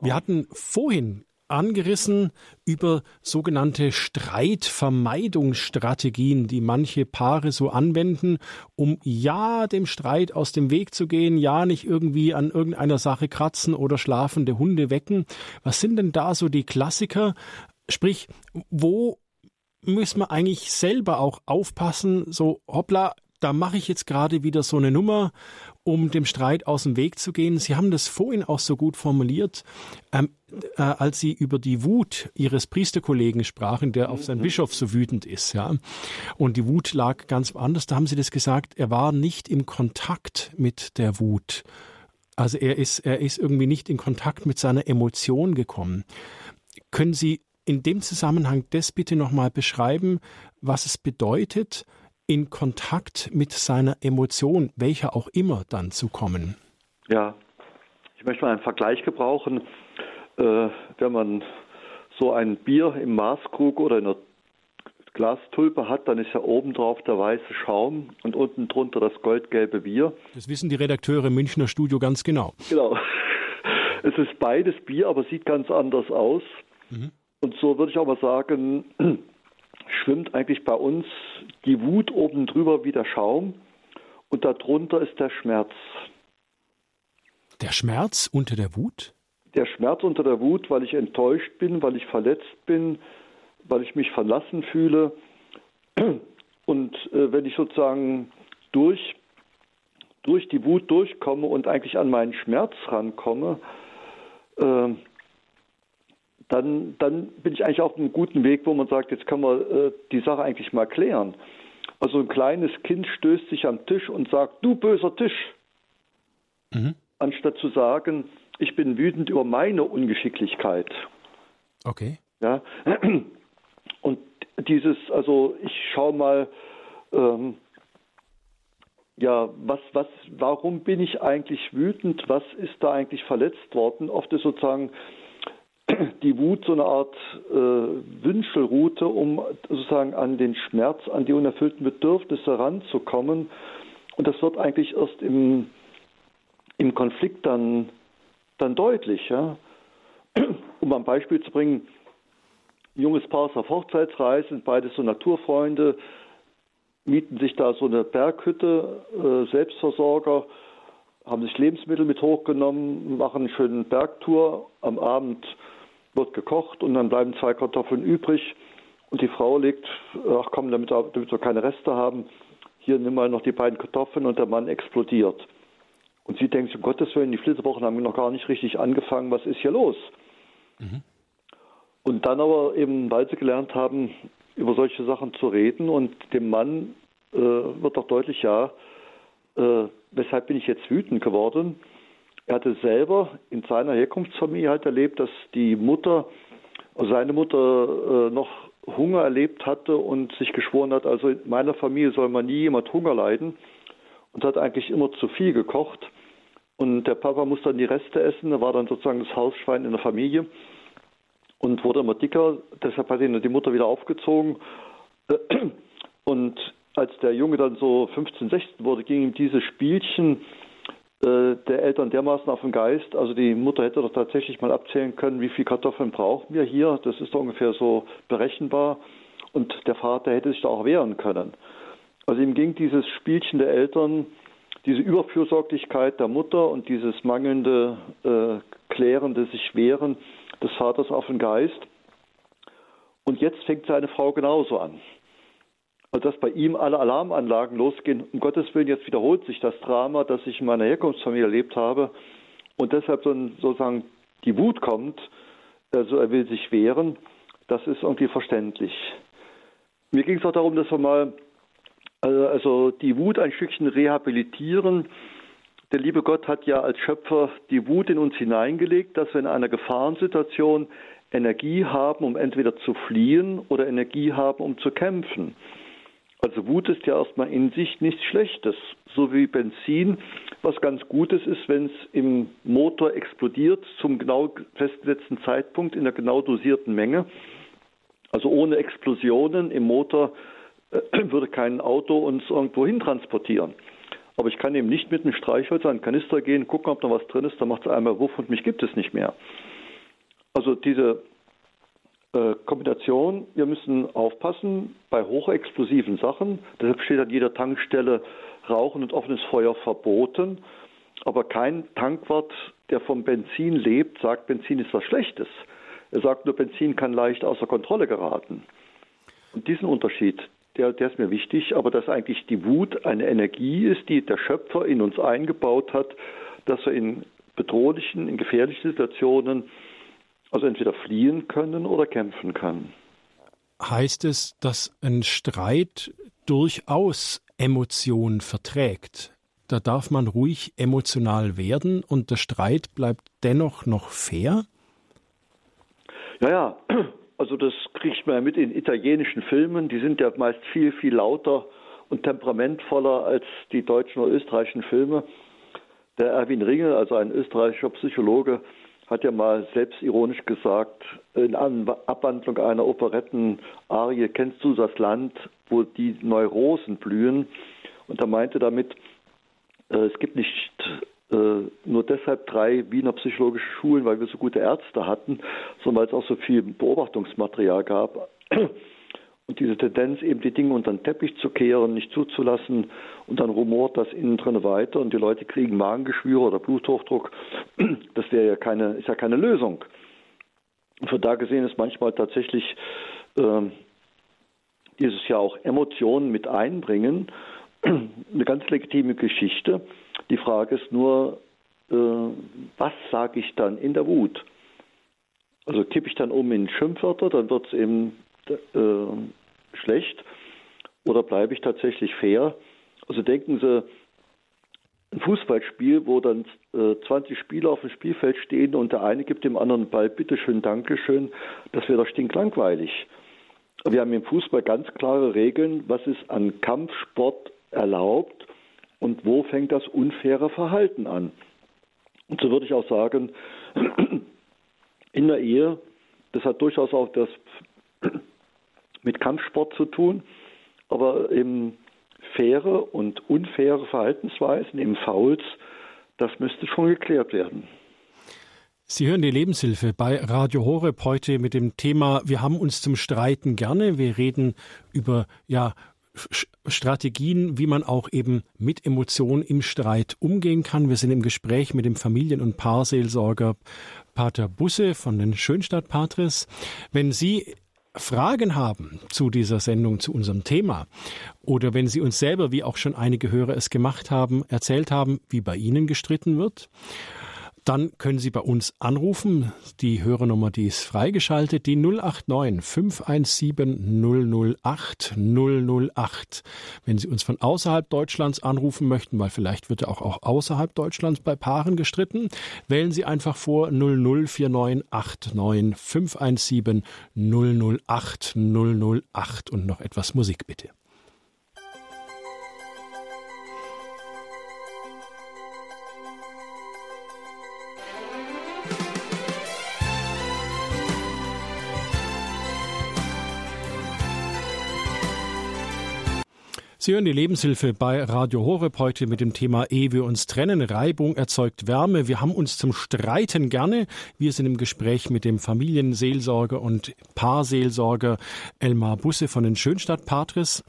Wir hatten vorhin angerissen über sogenannte Streitvermeidungsstrategien, die manche Paare so anwenden, um ja dem Streit aus dem Weg zu gehen, ja nicht irgendwie an irgendeiner Sache kratzen oder schlafende Hunde wecken. Was sind denn da so die Klassiker? Sprich, wo müssen wir eigentlich selber auch aufpassen, so hoppla, da mache ich jetzt gerade wieder so eine Nummer, um dem Streit aus dem Weg zu gehen. Sie haben das vorhin auch so gut formuliert, ähm, äh, als Sie über die Wut Ihres Priesterkollegen sprachen, der auf seinen mhm. Bischof so wütend ist, ja. Und die Wut lag ganz anders. Da haben Sie das gesagt, er war nicht im Kontakt mit der Wut. Also er ist, er ist irgendwie nicht in Kontakt mit seiner Emotion gekommen. Können Sie in dem Zusammenhang das bitte nochmal beschreiben, was es bedeutet, in Kontakt mit seiner Emotion, welcher auch immer, dann zu kommen? Ja, ich möchte mal einen Vergleich gebrauchen. Äh, wenn man so ein Bier im Maßkrug oder in einer Glastulpe hat, dann ist ja oben drauf der weiße Schaum und unten drunter das goldgelbe Bier. Das wissen die Redakteure im Münchner Studio ganz genau. Genau. Es ist beides Bier, aber sieht ganz anders aus. Mhm. Und so würde ich auch mal sagen, schwimmt eigentlich bei uns die Wut oben drüber wie der Schaum und darunter ist der Schmerz. Der Schmerz unter der Wut? Der Schmerz unter der Wut, weil ich enttäuscht bin, weil ich verletzt bin, weil ich mich verlassen fühle. Und äh, wenn ich sozusagen durch, durch die Wut durchkomme und eigentlich an meinen Schmerz rankomme, äh, dann, dann bin ich eigentlich auf einem guten Weg, wo man sagt, jetzt kann man äh, die Sache eigentlich mal klären. Also ein kleines Kind stößt sich am Tisch und sagt, du böser Tisch. Mhm. Anstatt zu sagen, ich bin wütend über meine Ungeschicklichkeit. Okay. Ja. Und dieses, also ich schaue mal, ähm, ja, was, was, warum bin ich eigentlich wütend? Was ist da eigentlich verletzt worden? Oft ist sozusagen die Wut so eine Art äh, Wünschelroute, um sozusagen an den Schmerz, an die unerfüllten Bedürfnisse ranzukommen. Und das wird eigentlich erst im, im Konflikt dann, dann deutlich. Ja? Um ein Beispiel zu bringen, ein junges Paar ist auf Hochzeitsreise, sind beides so Naturfreunde, mieten sich da so eine Berghütte, äh, Selbstversorger, haben sich Lebensmittel mit hochgenommen, machen eine schöne Bergtour. Am Abend wird gekocht und dann bleiben zwei Kartoffeln übrig. Und die Frau legt, ach komm, damit, damit wir keine Reste haben, hier nimm mal noch die beiden Kartoffeln und der Mann explodiert. Und sie denkt, um Gottes Willen, die Flitterwochen haben noch gar nicht richtig angefangen, was ist hier los? Mhm. Und dann aber eben, weil sie gelernt haben, über solche Sachen zu reden und dem Mann äh, wird auch deutlich, ja, äh, weshalb bin ich jetzt wütend geworden? Er hatte selber in seiner Herkunftsfamilie halt erlebt, dass die Mutter, also seine Mutter äh, noch Hunger erlebt hatte und sich geschworen hat, also in meiner Familie soll man nie jemand Hunger leiden und hat eigentlich immer zu viel gekocht. Und der Papa musste dann die Reste essen, er war dann sozusagen das Hausschwein in der Familie und wurde immer dicker. Deshalb hat ihn die Mutter wieder aufgezogen. Und als der Junge dann so 15, 16 wurde, ging ihm dieses Spielchen der Eltern dermaßen auf den Geist. Also die Mutter hätte doch tatsächlich mal abzählen können, wie viel Kartoffeln brauchen wir hier. Das ist doch ungefähr so berechenbar. Und der Vater hätte sich da auch wehren können. Also ihm ging dieses Spielchen der Eltern, diese Überfürsorglichkeit der Mutter und dieses mangelnde, äh, klärende sich wehren des Vaters auf den Geist. Und jetzt fängt seine Frau genauso an. Dass bei ihm alle Alarmanlagen losgehen. Um Gottes Willen, jetzt wiederholt sich das Drama, das ich in meiner Herkunftsfamilie erlebt habe. Und deshalb sozusagen die Wut kommt, also er will sich wehren. Das ist irgendwie verständlich. Mir ging es auch darum, dass wir mal also, also die Wut ein Stückchen rehabilitieren. Der liebe Gott hat ja als Schöpfer die Wut in uns hineingelegt, dass wir in einer Gefahrensituation Energie haben, um entweder zu fliehen oder Energie haben, um zu kämpfen. Also Wut ist ja erstmal in sich nichts Schlechtes, so wie Benzin, was ganz Gutes ist, wenn es im Motor explodiert zum genau festgesetzten Zeitpunkt in der genau dosierten Menge. Also ohne Explosionen im Motor äh, würde kein Auto uns irgendwo hin transportieren. Aber ich kann eben nicht mit einem Streichholz an einen Kanister gehen, gucken, ob da was drin ist, dann macht es einmal Wuff und mich gibt es nicht mehr. Also diese äh, Kombination, wir müssen aufpassen bei hochexplosiven Sachen. Deshalb steht an jeder Tankstelle Rauchen und offenes Feuer verboten. Aber kein Tankwart, der vom Benzin lebt, sagt, Benzin ist was Schlechtes. Er sagt nur, Benzin kann leicht außer Kontrolle geraten. Und diesen Unterschied, der, der ist mir wichtig, aber dass eigentlich die Wut eine Energie ist, die der Schöpfer in uns eingebaut hat, dass wir in bedrohlichen, in gefährlichen Situationen also entweder fliehen können oder kämpfen können. Heißt es, dass ein Streit durchaus Emotionen verträgt? Da darf man ruhig emotional werden und der Streit bleibt dennoch noch fair? Ja, ja, also das kriegt man ja mit in italienischen Filmen. Die sind ja meist viel, viel lauter und temperamentvoller als die deutschen oder österreichischen Filme. Der Erwin Ringel, also ein österreichischer Psychologe, hat ja mal selbstironisch gesagt, in Abwandlung einer Operetten-Arie, kennst du das Land, wo die Neurosen blühen? Und er meinte damit, äh, es gibt nicht äh, nur deshalb drei Wiener psychologische Schulen, weil wir so gute Ärzte hatten, sondern weil es auch so viel Beobachtungsmaterial gab. Und diese Tendenz, eben die Dinge unter den Teppich zu kehren, nicht zuzulassen und dann rumort das innen drin weiter und die Leute kriegen Magengeschwüre oder Bluthochdruck, das wäre ja keine, ist ja keine Lösung. Und von da gesehen ist manchmal tatsächlich äh, dieses ja auch Emotionen mit einbringen, eine ganz legitime Geschichte. Die Frage ist nur, äh, was sage ich dann in der Wut? Also kippe ich dann um in Schimpfwörter, dann wird es eben äh, schlecht oder bleibe ich tatsächlich fair? Also denken Sie, ein Fußballspiel, wo dann äh, 20 Spieler auf dem Spielfeld stehen und der eine gibt dem anderen Ball, bitteschön, Dankeschön, das wäre doch stinklangweilig. Wir haben im Fußball ganz klare Regeln, was ist an Kampfsport erlaubt, und wo fängt das unfaire Verhalten an. Und so würde ich auch sagen, in der Ehe, das hat durchaus auch das mit Kampfsport zu tun, aber eben faire und unfaire Verhaltensweisen, eben Fouls, das müsste schon geklärt werden. Sie hören die Lebenshilfe bei Radio Horeb heute mit dem Thema Wir haben uns zum Streiten gerne. Wir reden über ja Strategien, wie man auch eben mit Emotionen im Streit umgehen kann. Wir sind im Gespräch mit dem Familien- und Paarseelsorger Pater Busse von den Schönstadt-Patres. Wenn Sie Fragen haben zu dieser Sendung, zu unserem Thema, oder wenn Sie uns selber, wie auch schon einige Hörer es gemacht haben, erzählt haben, wie bei Ihnen gestritten wird, dann können Sie bei uns anrufen. Die Hörernummer, die ist freigeschaltet, die 089 517 008 008. Wenn Sie uns von außerhalb Deutschlands anrufen möchten, weil vielleicht wird ja auch, außerhalb Deutschlands bei Paaren gestritten, wählen Sie einfach vor 004989 517 008 008 und noch etwas Musik bitte. Sie hören die Lebenshilfe bei Radio Horeb heute mit dem Thema Ehe wir uns trennen. Reibung erzeugt Wärme. Wir haben uns zum Streiten gerne. Wir sind im Gespräch mit dem Familienseelsorger und Paarseelsorger Elmar Busse von den Schönstadt-Patres.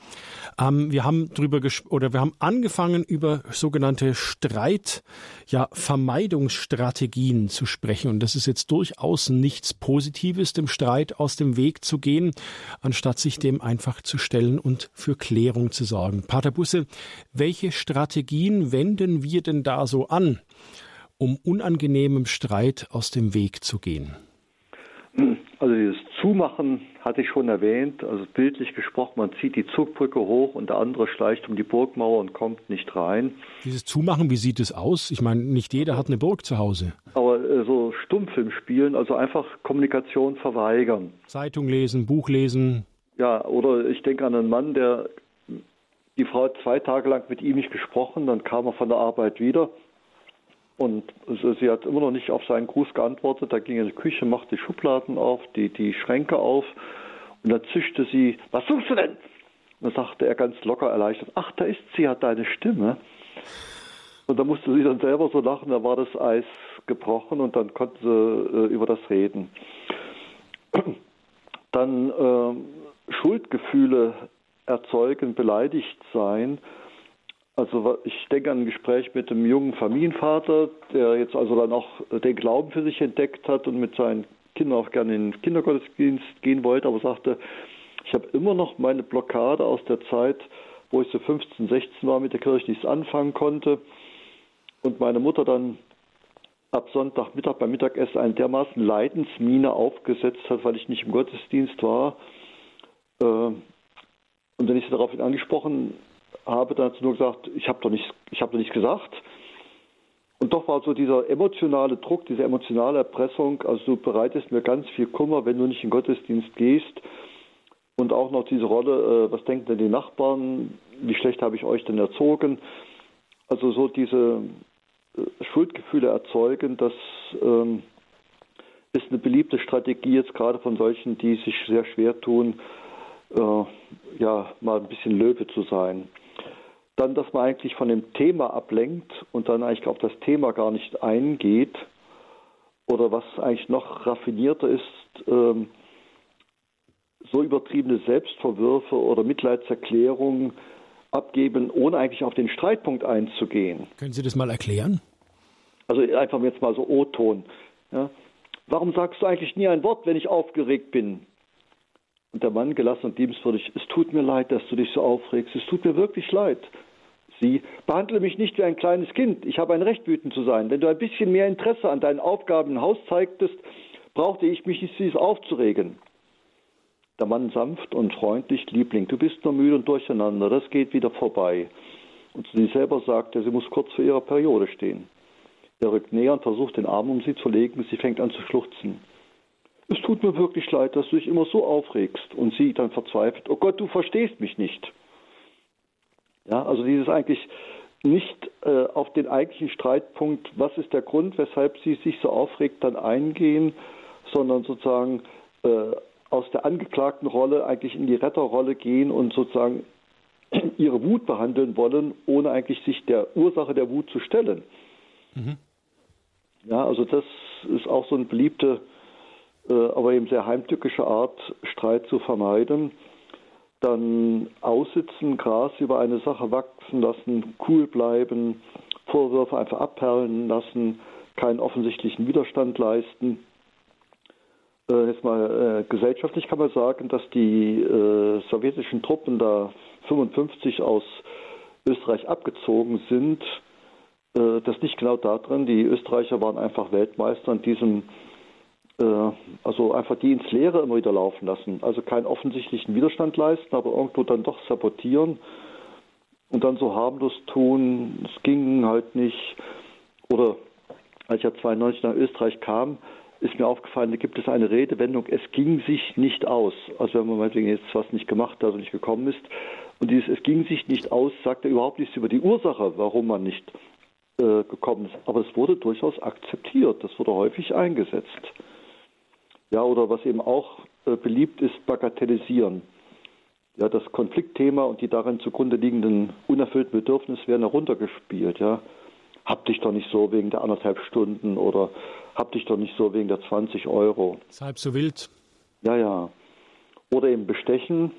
Ähm, wir haben drüber oder wir haben angefangen über sogenannte Streit, ja, Vermeidungsstrategien zu sprechen. Und das ist jetzt durchaus nichts Positives, dem Streit aus dem Weg zu gehen, anstatt sich dem einfach zu stellen und für Klärung zu sorgen sorgen. Pater Busse, welche Strategien wenden wir denn da so an, um unangenehmem Streit aus dem Weg zu gehen? Also dieses Zumachen hatte ich schon erwähnt, also bildlich gesprochen, man zieht die Zugbrücke hoch und der andere schleicht um die Burgmauer und kommt nicht rein. Dieses Zumachen, wie sieht es aus? Ich meine, nicht jeder hat eine Burg zu Hause. Aber äh, so Stummfilm spielen, also einfach Kommunikation verweigern. Zeitung lesen, Buch lesen. Ja, oder ich denke an einen Mann, der die Frau hat zwei Tage lang mit ihm nicht gesprochen, dann kam er von der Arbeit wieder und sie hat immer noch nicht auf seinen Gruß geantwortet. Da ging er in die Küche, machte die Schubladen auf, die, die Schränke auf und dann zischte sie, was suchst du denn? Und dann sagte er ganz locker erleichtert, ach, da ist sie, hat deine Stimme. Und da musste sie dann selber so lachen, da war das Eis gebrochen und dann konnte sie äh, über das reden. Dann äh, Schuldgefühle erzeugen, beleidigt sein. Also ich denke an ein Gespräch mit einem jungen Familienvater, der jetzt also dann auch den Glauben für sich entdeckt hat und mit seinen Kindern auch gerne in den Kindergottesdienst gehen wollte, aber sagte, ich habe immer noch meine Blockade aus der Zeit, wo ich so 15, 16 war, mit der Kirche nichts anfangen konnte und meine Mutter dann ab Sonntagmittag beim Mittagessen eine dermaßen Leidensmine aufgesetzt hat, weil ich nicht im Gottesdienst war. Äh, und wenn ich sie daraufhin angesprochen habe, dann hat sie nur gesagt, ich habe doch habe doch nichts gesagt. Und doch war so dieser emotionale Druck, diese emotionale Erpressung, also du bereitest mir ganz viel Kummer, wenn du nicht in Gottesdienst gehst. Und auch noch diese Rolle, äh, was denken denn die Nachbarn, wie schlecht habe ich euch denn erzogen? Also so diese äh, Schuldgefühle erzeugen, das ähm, ist eine beliebte Strategie jetzt gerade von solchen, die sich sehr schwer tun, äh, ja, mal ein bisschen Löwe zu sein. Dann, dass man eigentlich von dem Thema ablenkt und dann eigentlich auf das Thema gar nicht eingeht. Oder was eigentlich noch raffinierter ist, ähm, so übertriebene Selbstverwürfe oder Mitleidserklärungen abgeben, ohne eigentlich auf den Streitpunkt einzugehen. Können Sie das mal erklären? Also einfach jetzt mal so O-Ton. Ja. Warum sagst du eigentlich nie ein Wort, wenn ich aufgeregt bin? Der Mann gelassen und liebenswürdig, es tut mir leid, dass du dich so aufregst, es tut mir wirklich leid. Sie, behandle mich nicht wie ein kleines Kind, ich habe ein Recht, wütend zu sein. Wenn du ein bisschen mehr Interesse an deinen Aufgaben im Haus zeigtest, brauchte ich mich nicht aufzuregen. Der Mann sanft und freundlich, Liebling, du bist nur müde und durcheinander, das geht wieder vorbei. Und zu sich selber sagt er, sie muss kurz vor ihrer Periode stehen. Er rückt näher und versucht, den Arm um sie zu legen, sie fängt an zu schluchzen es tut mir wirklich leid, dass du dich immer so aufregst. Und sie dann verzweifelt, oh Gott, du verstehst mich nicht. Ja, also dieses eigentlich nicht äh, auf den eigentlichen Streitpunkt, was ist der Grund, weshalb sie sich so aufregt, dann eingehen, sondern sozusagen äh, aus der angeklagten Rolle eigentlich in die Retterrolle gehen und sozusagen ihre Wut behandeln wollen, ohne eigentlich sich der Ursache der Wut zu stellen. Mhm. Ja, also das ist auch so eine beliebte, aber eben sehr heimtückische Art, Streit zu vermeiden. Dann aussitzen, Gras über eine Sache wachsen lassen, cool bleiben, Vorwürfe einfach abperlen lassen, keinen offensichtlichen Widerstand leisten. Äh, jetzt mal äh, gesellschaftlich kann man sagen, dass die äh, sowjetischen Truppen da 55 aus Österreich abgezogen sind. Äh, das liegt genau darin, die Österreicher waren einfach Weltmeister in diesem, äh, also einfach die ins Leere immer wieder laufen lassen. Also keinen offensichtlichen Widerstand leisten, aber irgendwo dann doch sabotieren und dann so harmlos tun, es ging halt nicht. Oder als ich ja 92 nach Österreich kam, ist mir aufgefallen, da gibt es eine Redewendung, es ging sich nicht aus. Also wenn man meinetwegen jetzt was nicht gemacht hat oder nicht gekommen ist. Und dieses es ging sich nicht aus, sagt er überhaupt nichts über die Ursache, warum man nicht äh, gekommen ist. Aber es wurde durchaus akzeptiert, das wurde häufig eingesetzt. Ja, oder was eben auch äh, beliebt ist, bagatellisieren. Ja, das Konfliktthema und die darin zugrunde liegenden unerfüllten Bedürfnisse werden heruntergespielt. Ja, hab dich doch nicht so wegen der anderthalb Stunden oder hab dich doch nicht so wegen der 20 Euro. Ist halb so wild. Ja, ja. Oder eben bestechen.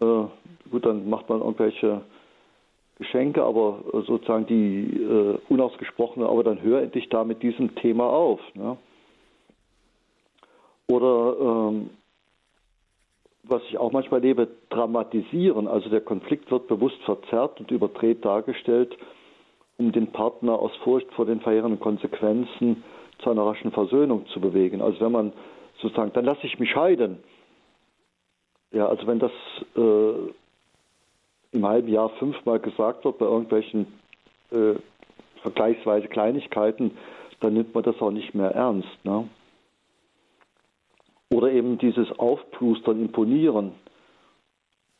Äh, gut, dann macht man irgendwelche Geschenke, aber äh, sozusagen die äh, unausgesprochene, aber dann hör endlich da mit diesem Thema auf. Ne? Oder ähm, was ich auch manchmal lebe, dramatisieren. Also der Konflikt wird bewusst verzerrt und überdreht dargestellt, um den Partner aus Furcht vor den verheerenden Konsequenzen zu einer raschen Versöhnung zu bewegen. Also wenn man sozusagen, dann lasse ich mich scheiden. Ja, also wenn das äh, im halben Jahr fünfmal gesagt wird bei irgendwelchen äh, vergleichsweise Kleinigkeiten, dann nimmt man das auch nicht mehr ernst. Ne? Oder eben dieses Aufplustern, Imponieren,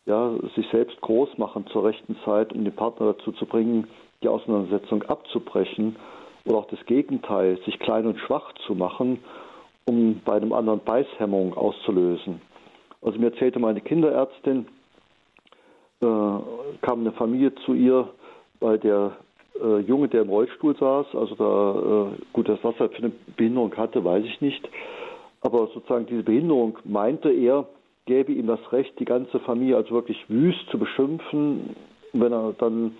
ja, sich selbst groß machen zur rechten Zeit, um den Partner dazu zu bringen, die Auseinandersetzung abzubrechen oder auch das Gegenteil, sich klein und schwach zu machen, um bei einem anderen Beißhemmung auszulösen. Also mir erzählte meine Kinderärztin, äh, kam eine Familie zu ihr, weil der äh, Junge, der im Rollstuhl saß, also da, äh, gut, das was er für eine Behinderung hatte, weiß ich nicht, aber sozusagen diese Behinderung meinte er, gäbe ihm das Recht, die ganze Familie also wirklich wüst zu beschimpfen. Wenn er dann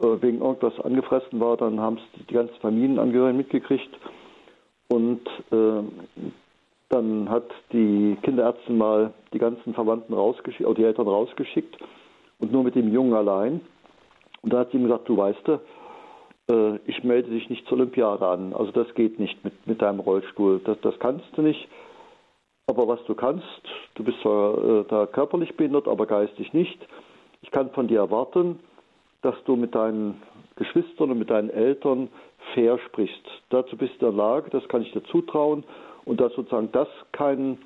äh, wegen irgendwas angefressen war, dann haben es die ganzen Familienangehörigen mitgekriegt. Und äh, dann hat die Kinderärztin mal die ganzen Verwandten rausgeschickt, oder die Eltern rausgeschickt und nur mit dem Jungen allein. Und da hat sie ihm gesagt, du weißt, äh, ich melde dich nicht zur Olympiade an. Also das geht nicht mit, mit deinem Rollstuhl. Das, das kannst du nicht. Aber was du kannst, du bist zwar äh, da körperlich behindert, aber geistig nicht. Ich kann von dir erwarten, dass du mit deinen Geschwistern und mit deinen Eltern fair sprichst. Dazu bist du in der Lage, das kann ich dir zutrauen. Und dass sozusagen das kein,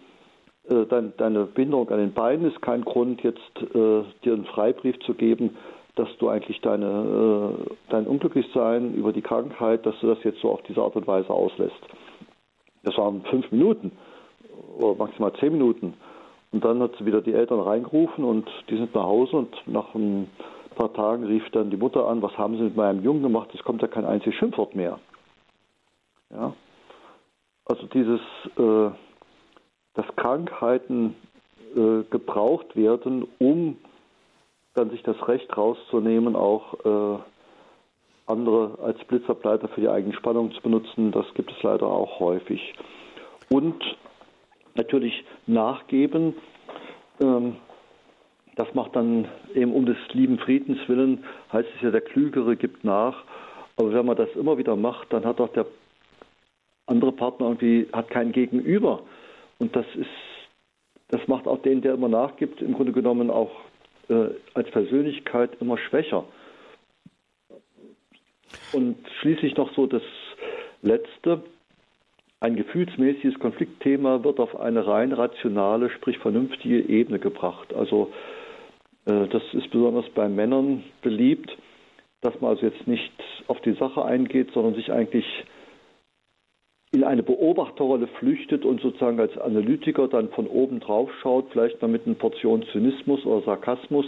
äh, dein, deine Behinderung an den Beinen ist kein Grund, jetzt äh, dir einen Freibrief zu geben, dass du eigentlich deine, äh, dein Unglücklichsein über die Krankheit, dass du das jetzt so auf diese Art und Weise auslässt. Das waren fünf Minuten oder maximal zehn Minuten. Und dann hat sie wieder die Eltern reingerufen und die sind nach Hause und nach ein paar Tagen rief dann die Mutter an, was haben sie mit meinem Jungen gemacht, es kommt ja kein einziges Schimpfwort mehr. Ja? Also dieses, äh, dass Krankheiten äh, gebraucht werden, um dann sich das Recht rauszunehmen, auch äh, andere als Blitzableiter für die eigene Spannung zu benutzen, das gibt es leider auch häufig. Und natürlich nachgeben, ähm, das macht dann eben um des lieben Friedens willen, heißt es ja, der Klügere gibt nach. Aber wenn man das immer wieder macht, dann hat auch der andere Partner irgendwie hat kein Gegenüber. Und das ist, das macht auch den, der immer nachgibt, im Grunde genommen auch äh, als Persönlichkeit immer schwächer. Und schließlich noch so das Letzte. Ein gefühlsmäßiges Konfliktthema wird auf eine rein rationale, sprich vernünftige Ebene gebracht. Also äh, das ist besonders bei Männern beliebt. dass man also jetzt nicht auf die Sache eingeht, sondern sich eigentlich in eine Beobachterrolle flüchtet und sozusagen als Analytiker dann von oben drauf schaut, vielleicht mal mit einer Portion Zynismus oder Sarkasmus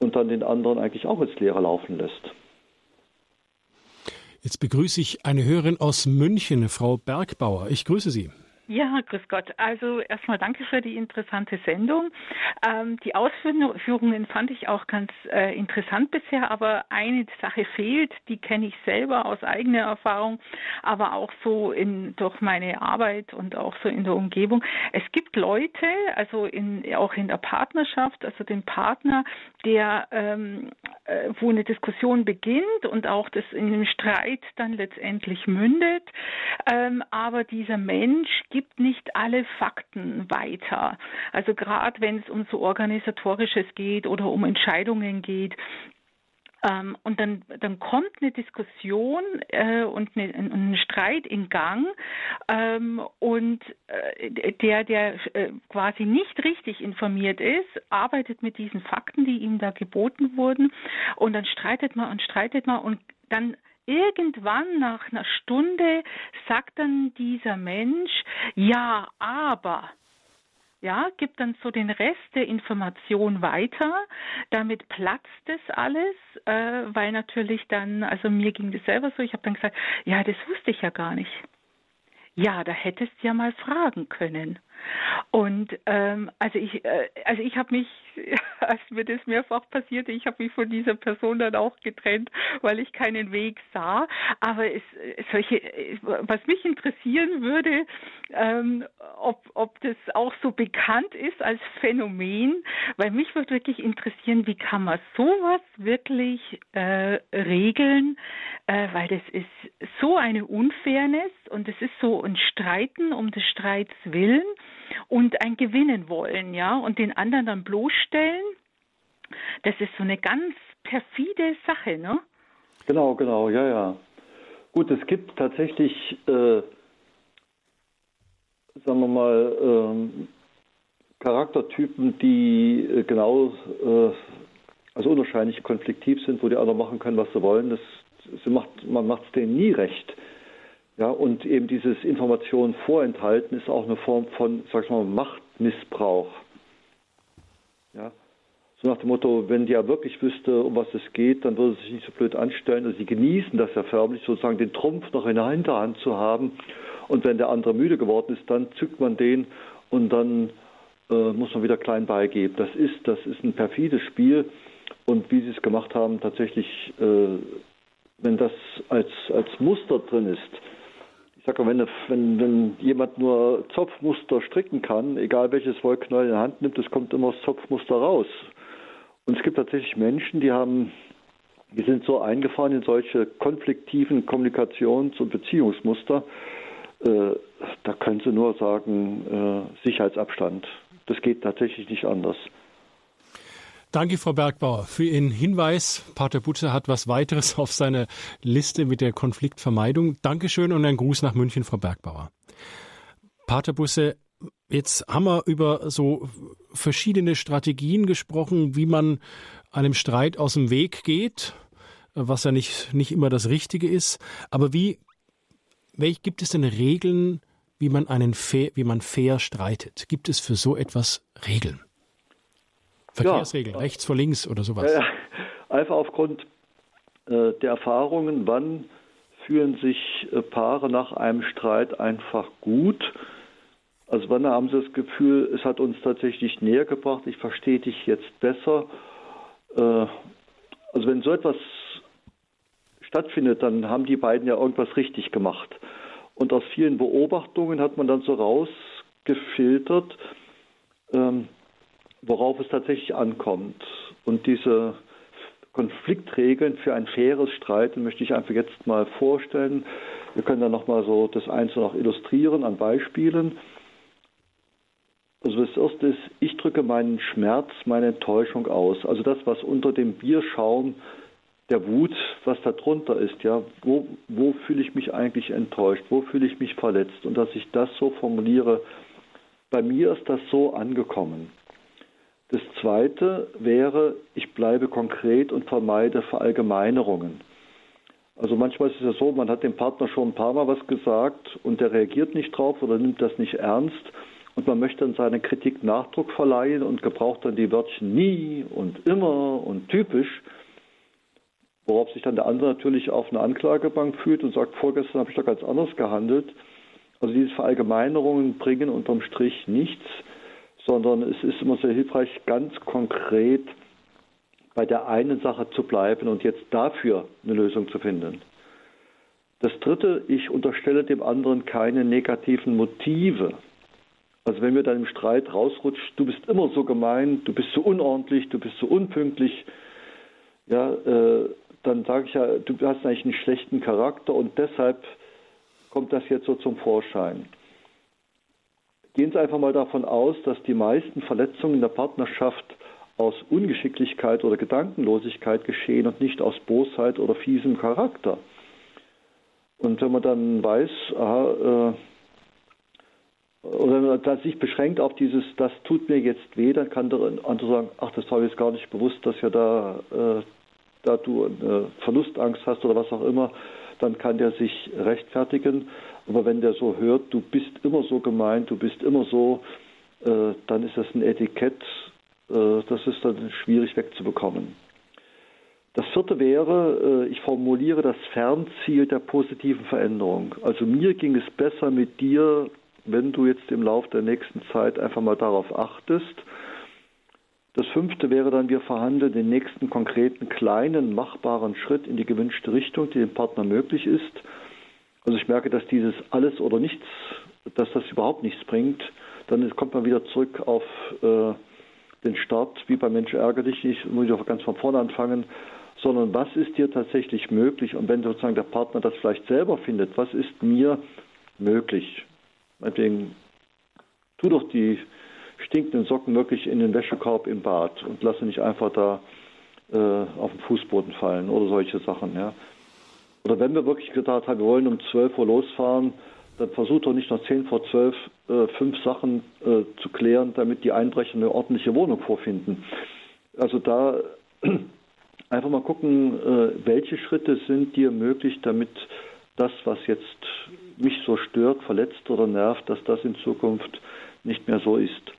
und dann den anderen eigentlich auch ins Leere laufen lässt. Jetzt begrüße ich eine Hörerin aus München, Frau Bergbauer. Ich grüße Sie. Ja, grüß Gott. Also erstmal danke für die interessante Sendung. Ähm, die Ausführungen fand ich auch ganz äh, interessant bisher, aber eine Sache fehlt, die kenne ich selber aus eigener Erfahrung, aber auch so in durch meine Arbeit und auch so in der Umgebung. Es gibt Leute, also in, auch in der Partnerschaft, also den Partner, der ähm, äh, wo eine Diskussion beginnt und auch das in einem Streit dann letztendlich mündet, ähm, aber dieser Mensch gibt nicht alle Fakten weiter. Also gerade wenn es um so organisatorisches geht oder um Entscheidungen geht, ähm, und dann, dann kommt eine Diskussion äh, und eine, ein Streit in Gang ähm, und äh, der, der äh, quasi nicht richtig informiert ist, arbeitet mit diesen Fakten, die ihm da geboten wurden und dann streitet man und streitet man und dann irgendwann nach einer Stunde sagt dann dieser Mensch, ja, aber, ja, gibt dann so den Rest der Information weiter. Damit platzt das alles, äh, weil natürlich dann, also mir ging das selber so, ich habe dann gesagt, ja, das wusste ich ja gar nicht. Ja, da hättest du ja mal fragen können. Und ähm, also ich, äh, also ich habe mich, als mir das mehrfach passierte, ich habe mich von dieser Person dann auch getrennt, weil ich keinen Weg sah. Aber es, solche, was mich interessieren würde, ähm, ob, ob das auch so bekannt ist als Phänomen, weil mich würde wirklich interessieren, wie kann man sowas wirklich äh, regeln, äh, weil das ist so eine Unfairness und es ist so ein Streiten um des Streits willen und ein Gewinnen wollen, ja, und den anderen dann bloßstellen. Das ist so eine ganz perfide Sache, ne? Genau, genau, ja, ja. Gut, es gibt tatsächlich, äh, sagen wir mal, ähm, Charaktertypen, die äh, genau, äh, also unwahrscheinlich konfliktiv sind, wo die anderen machen können, was sie wollen. Das, das macht, man macht es denen nie recht. Ja, und eben dieses Informationen vorenthalten ist auch eine Form von, sag ich mal, Machtmissbrauch. Ja, so nach dem Motto, wenn die ja wirklich wüsste, um was es geht, dann würde sie sich nicht so blöd anstellen. Also sie genießen das ja förmlich, sozusagen den Trumpf noch in der Hinterhand zu haben. Und wenn der andere müde geworden ist, dann zückt man den und dann äh, muss man wieder klein beigeben. Das ist, das ist ein perfides Spiel. Und wie sie es gemacht haben, tatsächlich, äh, wenn das als, als Muster drin ist, ich sage, wenn, wenn, wenn jemand nur Zopfmuster stricken kann, egal welches Wollknäuel in die Hand nimmt, es kommt immer das Zopfmuster raus. Und es gibt tatsächlich Menschen, die haben, die sind so eingefahren in solche konfliktiven Kommunikations- und Beziehungsmuster, äh, da können sie nur sagen, äh, Sicherheitsabstand. Das geht tatsächlich nicht anders. Danke, Frau Bergbauer, für Ihren Hinweis. Pater Butzer hat was weiteres auf seiner Liste mit der Konfliktvermeidung. Dankeschön und ein Gruß nach München, Frau Bergbauer. Pater Busse, jetzt haben wir über so verschiedene Strategien gesprochen, wie man einem Streit aus dem Weg geht, was ja nicht, nicht immer das Richtige ist. Aber wie, welch, gibt es denn Regeln, wie man einen fair, wie man fair streitet? Gibt es für so etwas Regeln? Verkehrsregeln, ja. rechts vor links oder sowas. Ja, einfach aufgrund äh, der Erfahrungen, wann fühlen sich äh, Paare nach einem Streit einfach gut. Also wann haben sie das Gefühl, es hat uns tatsächlich näher gebracht, ich verstehe dich jetzt besser. Äh, also wenn so etwas stattfindet, dann haben die beiden ja irgendwas richtig gemacht. Und aus vielen Beobachtungen hat man dann so rausgefiltert, ähm, worauf es tatsächlich ankommt. Und diese Konfliktregeln für ein faires Streiten möchte ich einfach jetzt mal vorstellen. Wir können dann nochmal so das Einzelne noch illustrieren an Beispielen. Also das erste ist, ich drücke meinen Schmerz, meine Enttäuschung aus. Also das, was unter dem Bierschaum der Wut, was da drunter ist, ja, wo, wo fühle ich mich eigentlich enttäuscht, wo fühle ich mich verletzt und dass ich das so formuliere, bei mir ist das so angekommen. Das zweite wäre, ich bleibe konkret und vermeide Verallgemeinerungen. Also manchmal ist es ja so, man hat dem Partner schon ein paar Mal was gesagt und der reagiert nicht drauf oder nimmt das nicht ernst und man möchte dann seiner Kritik Nachdruck verleihen und gebraucht dann die Wörtchen nie und immer und typisch, worauf sich dann der andere natürlich auf eine Anklagebank fühlt und sagt, vorgestern habe ich doch ganz anders gehandelt. Also diese Verallgemeinerungen bringen unterm Strich nichts, sondern es ist immer sehr hilfreich, ganz konkret bei der einen Sache zu bleiben und jetzt dafür eine Lösung zu finden. Das Dritte, ich unterstelle dem anderen keine negativen Motive. Also wenn mir dann im Streit rausrutscht, du bist immer so gemein, du bist so unordentlich, du bist so unpünktlich, ja, äh, dann sage ich ja, du hast eigentlich einen schlechten Charakter und deshalb kommt das jetzt so zum Vorschein. Gehen Sie einfach mal davon aus, dass die meisten Verletzungen in der Partnerschaft aus Ungeschicklichkeit oder Gedankenlosigkeit geschehen und nicht aus Bosheit oder fiesem Charakter. Und wenn man dann weiß, aha, äh, oder das sich beschränkt auf dieses, das tut mir jetzt weh, dann kann der andere sagen, ach, das ich jetzt gar nicht bewusst, dass ja da, äh, da du eine Verlustangst hast oder was auch immer, dann kann der sich rechtfertigen. Aber wenn der so hört, du bist immer so gemeint, du bist immer so, äh, dann ist das ein Etikett, äh, das ist dann schwierig wegzubekommen. Das vierte wäre, äh, ich formuliere das Fernziel der positiven Veränderung. Also mir ging es besser mit dir, wenn du jetzt im Laufe der nächsten Zeit einfach mal darauf achtest. Das fünfte wäre dann, wir verhandeln den nächsten konkreten kleinen, machbaren Schritt in die gewünschte Richtung, die dem Partner möglich ist. Also ich merke, dass dieses alles oder nichts, dass das überhaupt nichts bringt. Dann kommt man wieder zurück auf äh, den Start, wie bei Mensch ärger dich nicht, muss ich ganz von vorne anfangen, sondern was ist dir tatsächlich möglich? Und wenn sozusagen der Partner das vielleicht selber findet, was ist mir möglich? Meinetwegen, tu doch die stinkenden Socken wirklich in den Wäschekorb im Bad und lasse nicht einfach da äh, auf den Fußboden fallen oder solche Sachen. Ja. Oder wenn wir wirklich gedacht haben, wir wollen um 12 Uhr losfahren, dann versucht doch nicht noch 10 vor 12 äh, fünf Sachen äh, zu klären, damit die Einbrecher eine ordentliche Wohnung vorfinden. Also da einfach mal gucken, äh, welche Schritte sind dir möglich, damit das, was jetzt mich so stört, verletzt oder nervt, dass das in Zukunft nicht mehr so ist.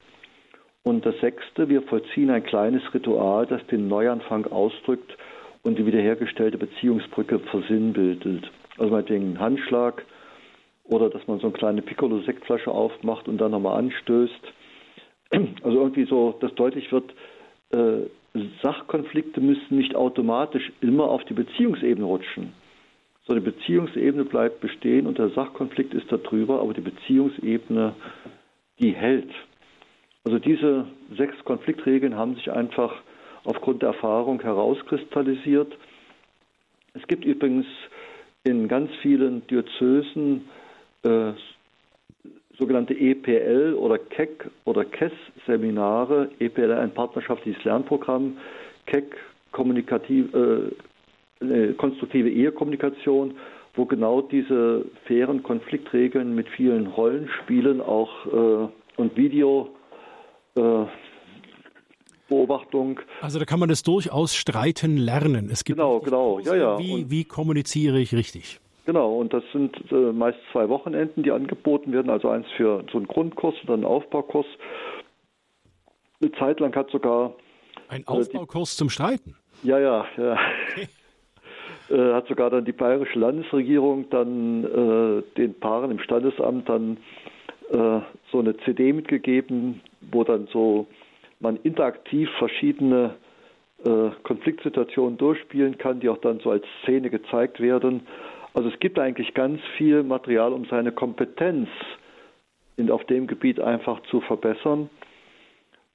Und das Sechste, wir vollziehen ein kleines Ritual, das den Neuanfang ausdrückt und die wiederhergestellte Beziehungsbrücke versinnbildet. Also meinetwegen ein Handschlag oder dass man so eine kleine Piccolo-Sektflasche aufmacht und dann nochmal anstößt. Also irgendwie so, dass deutlich wird, äh, Sachkonflikte müssen nicht automatisch immer auf die Beziehungsebene rutschen. So, die Beziehungsebene bleibt bestehen und der Sachkonflikt ist da drüber, aber die Beziehungsebene, die hält. Also diese sechs Konfliktregeln haben sich einfach aufgrund der Erfahrung herauskristallisiert. Es gibt übrigens in ganz vielen Diözesen äh, sogenannte EPL oder KEC oder KES-Seminare. EPL ein partnerschaftliches Lernprogramm, KEC kommunikativ, äh, eine konstruktive Ehekommunikation, wo genau diese fairen Konfliktregeln mit vielen Rollenspielen auch äh, und Video äh, Beobachtung. Also da kann man das durchaus streiten lernen. Es gibt genau, genau, ja, ja. Wie, wie kommuniziere ich richtig? Genau, und das sind äh, meist zwei Wochenenden, die angeboten werden, also eins für so einen Grundkurs und einen Aufbaukurs. Eine Zeit lang hat sogar. Ein Aufbaukurs äh, die, zum Streiten? Ja, ja, ja. Okay. Äh, hat sogar dann die bayerische Landesregierung dann äh, den Paaren im Standesamt dann äh, so eine CD mitgegeben, wo dann so man interaktiv verschiedene äh, Konfliktsituationen durchspielen kann, die auch dann so als Szene gezeigt werden. Also es gibt eigentlich ganz viel Material, um seine Kompetenz in, auf dem Gebiet einfach zu verbessern.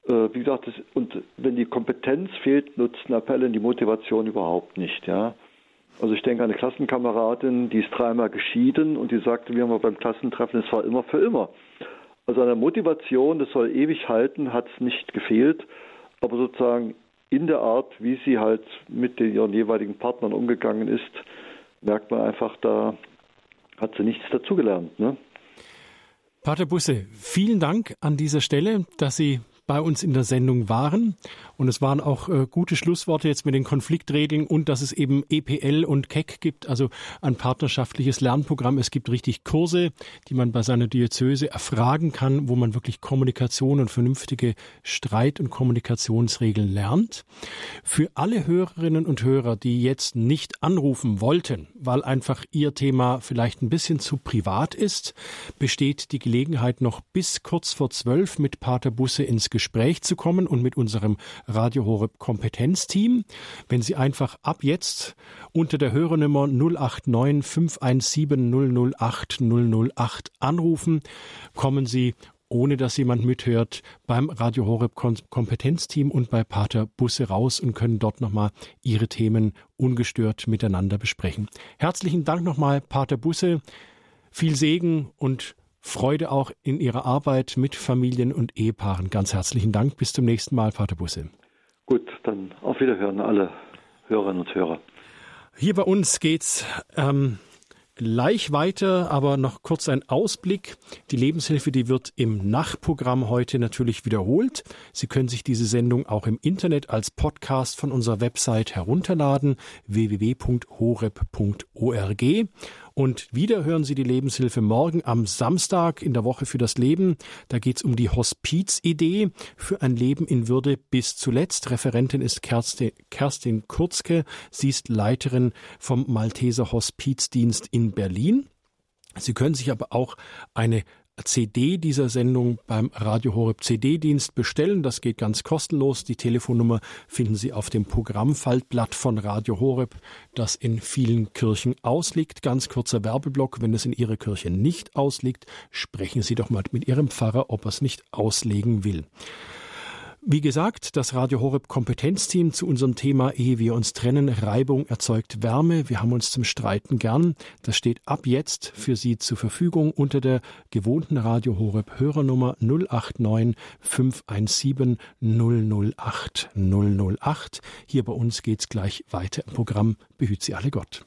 Äh, wie gesagt, das, und wenn die Kompetenz fehlt, nutzen Appelle die Motivation überhaupt nicht. Ja. Also ich denke an eine Klassenkameradin, die ist dreimal geschieden und die sagte mir mal beim Klassentreffen, es war immer für immer. Also an der Motivation, das soll ewig halten, hat es nicht gefehlt, aber sozusagen in der Art, wie sie halt mit den, ihren jeweiligen Partnern umgegangen ist, merkt man einfach, da hat sie nichts dazugelernt. Ne? Pater Busse, vielen Dank an dieser Stelle, dass Sie bei uns in der Sendung waren. Und es waren auch äh, gute Schlussworte jetzt mit den Konfliktregeln und dass es eben EPL und KEC gibt, also ein partnerschaftliches Lernprogramm. Es gibt richtig Kurse, die man bei seiner Diözese erfragen kann, wo man wirklich Kommunikation und vernünftige Streit- und Kommunikationsregeln lernt. Für alle Hörerinnen und Hörer, die jetzt nicht anrufen wollten, weil einfach ihr Thema vielleicht ein bisschen zu privat ist, besteht die Gelegenheit noch bis kurz vor zwölf mit Pater Busse ins Gespräch zu kommen und mit unserem Radio Horeb Kompetenzteam. Wenn Sie einfach ab jetzt unter der Hörernummer 089 517 008 008 anrufen, kommen Sie ohne dass jemand mithört, beim Radio Horeb Kompetenzteam und bei Pater Busse raus und können dort nochmal ihre Themen ungestört miteinander besprechen. Herzlichen Dank nochmal, Pater Busse. Viel Segen und Freude auch in Ihrer Arbeit mit Familien und Ehepaaren. Ganz herzlichen Dank. Bis zum nächsten Mal, Pater Busse. Gut, dann auf Wiederhören, alle Hörerinnen und Hörer. Hier bei uns geht's ähm, gleich weiter, aber noch kurz ein Ausblick. Die Lebenshilfe, die wird im Nachtprogramm heute natürlich wiederholt. Sie können sich diese Sendung auch im Internet als Podcast von unserer Website herunterladen www.horeb.org und wieder hören Sie die Lebenshilfe morgen am Samstag in der Woche für das Leben. Da geht es um die Hospizidee für ein Leben in Würde bis zuletzt. Referentin ist Kerstin, Kerstin Kurzke. Sie ist Leiterin vom Malteser Hospizdienst in Berlin. Sie können sich aber auch eine CD dieser Sendung beim Radio Horeb CD-Dienst bestellen. Das geht ganz kostenlos. Die Telefonnummer finden Sie auf dem Programmfaltblatt von Radio Horeb, das in vielen Kirchen ausliegt. Ganz kurzer Werbeblock. Wenn es in Ihrer Kirche nicht ausliegt, sprechen Sie doch mal mit Ihrem Pfarrer, ob er es nicht auslegen will. Wie gesagt, das Radio Horeb Kompetenzteam zu unserem Thema Ehe wir uns trennen, Reibung erzeugt Wärme. Wir haben uns zum Streiten gern. Das steht ab jetzt für Sie zur Verfügung unter der gewohnten Radio Horeb Hörernummer 089 517 008 008. Hier bei uns geht's gleich weiter im Programm. Behüt Sie alle Gott.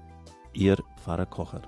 Ihr Pfarrer Kocher.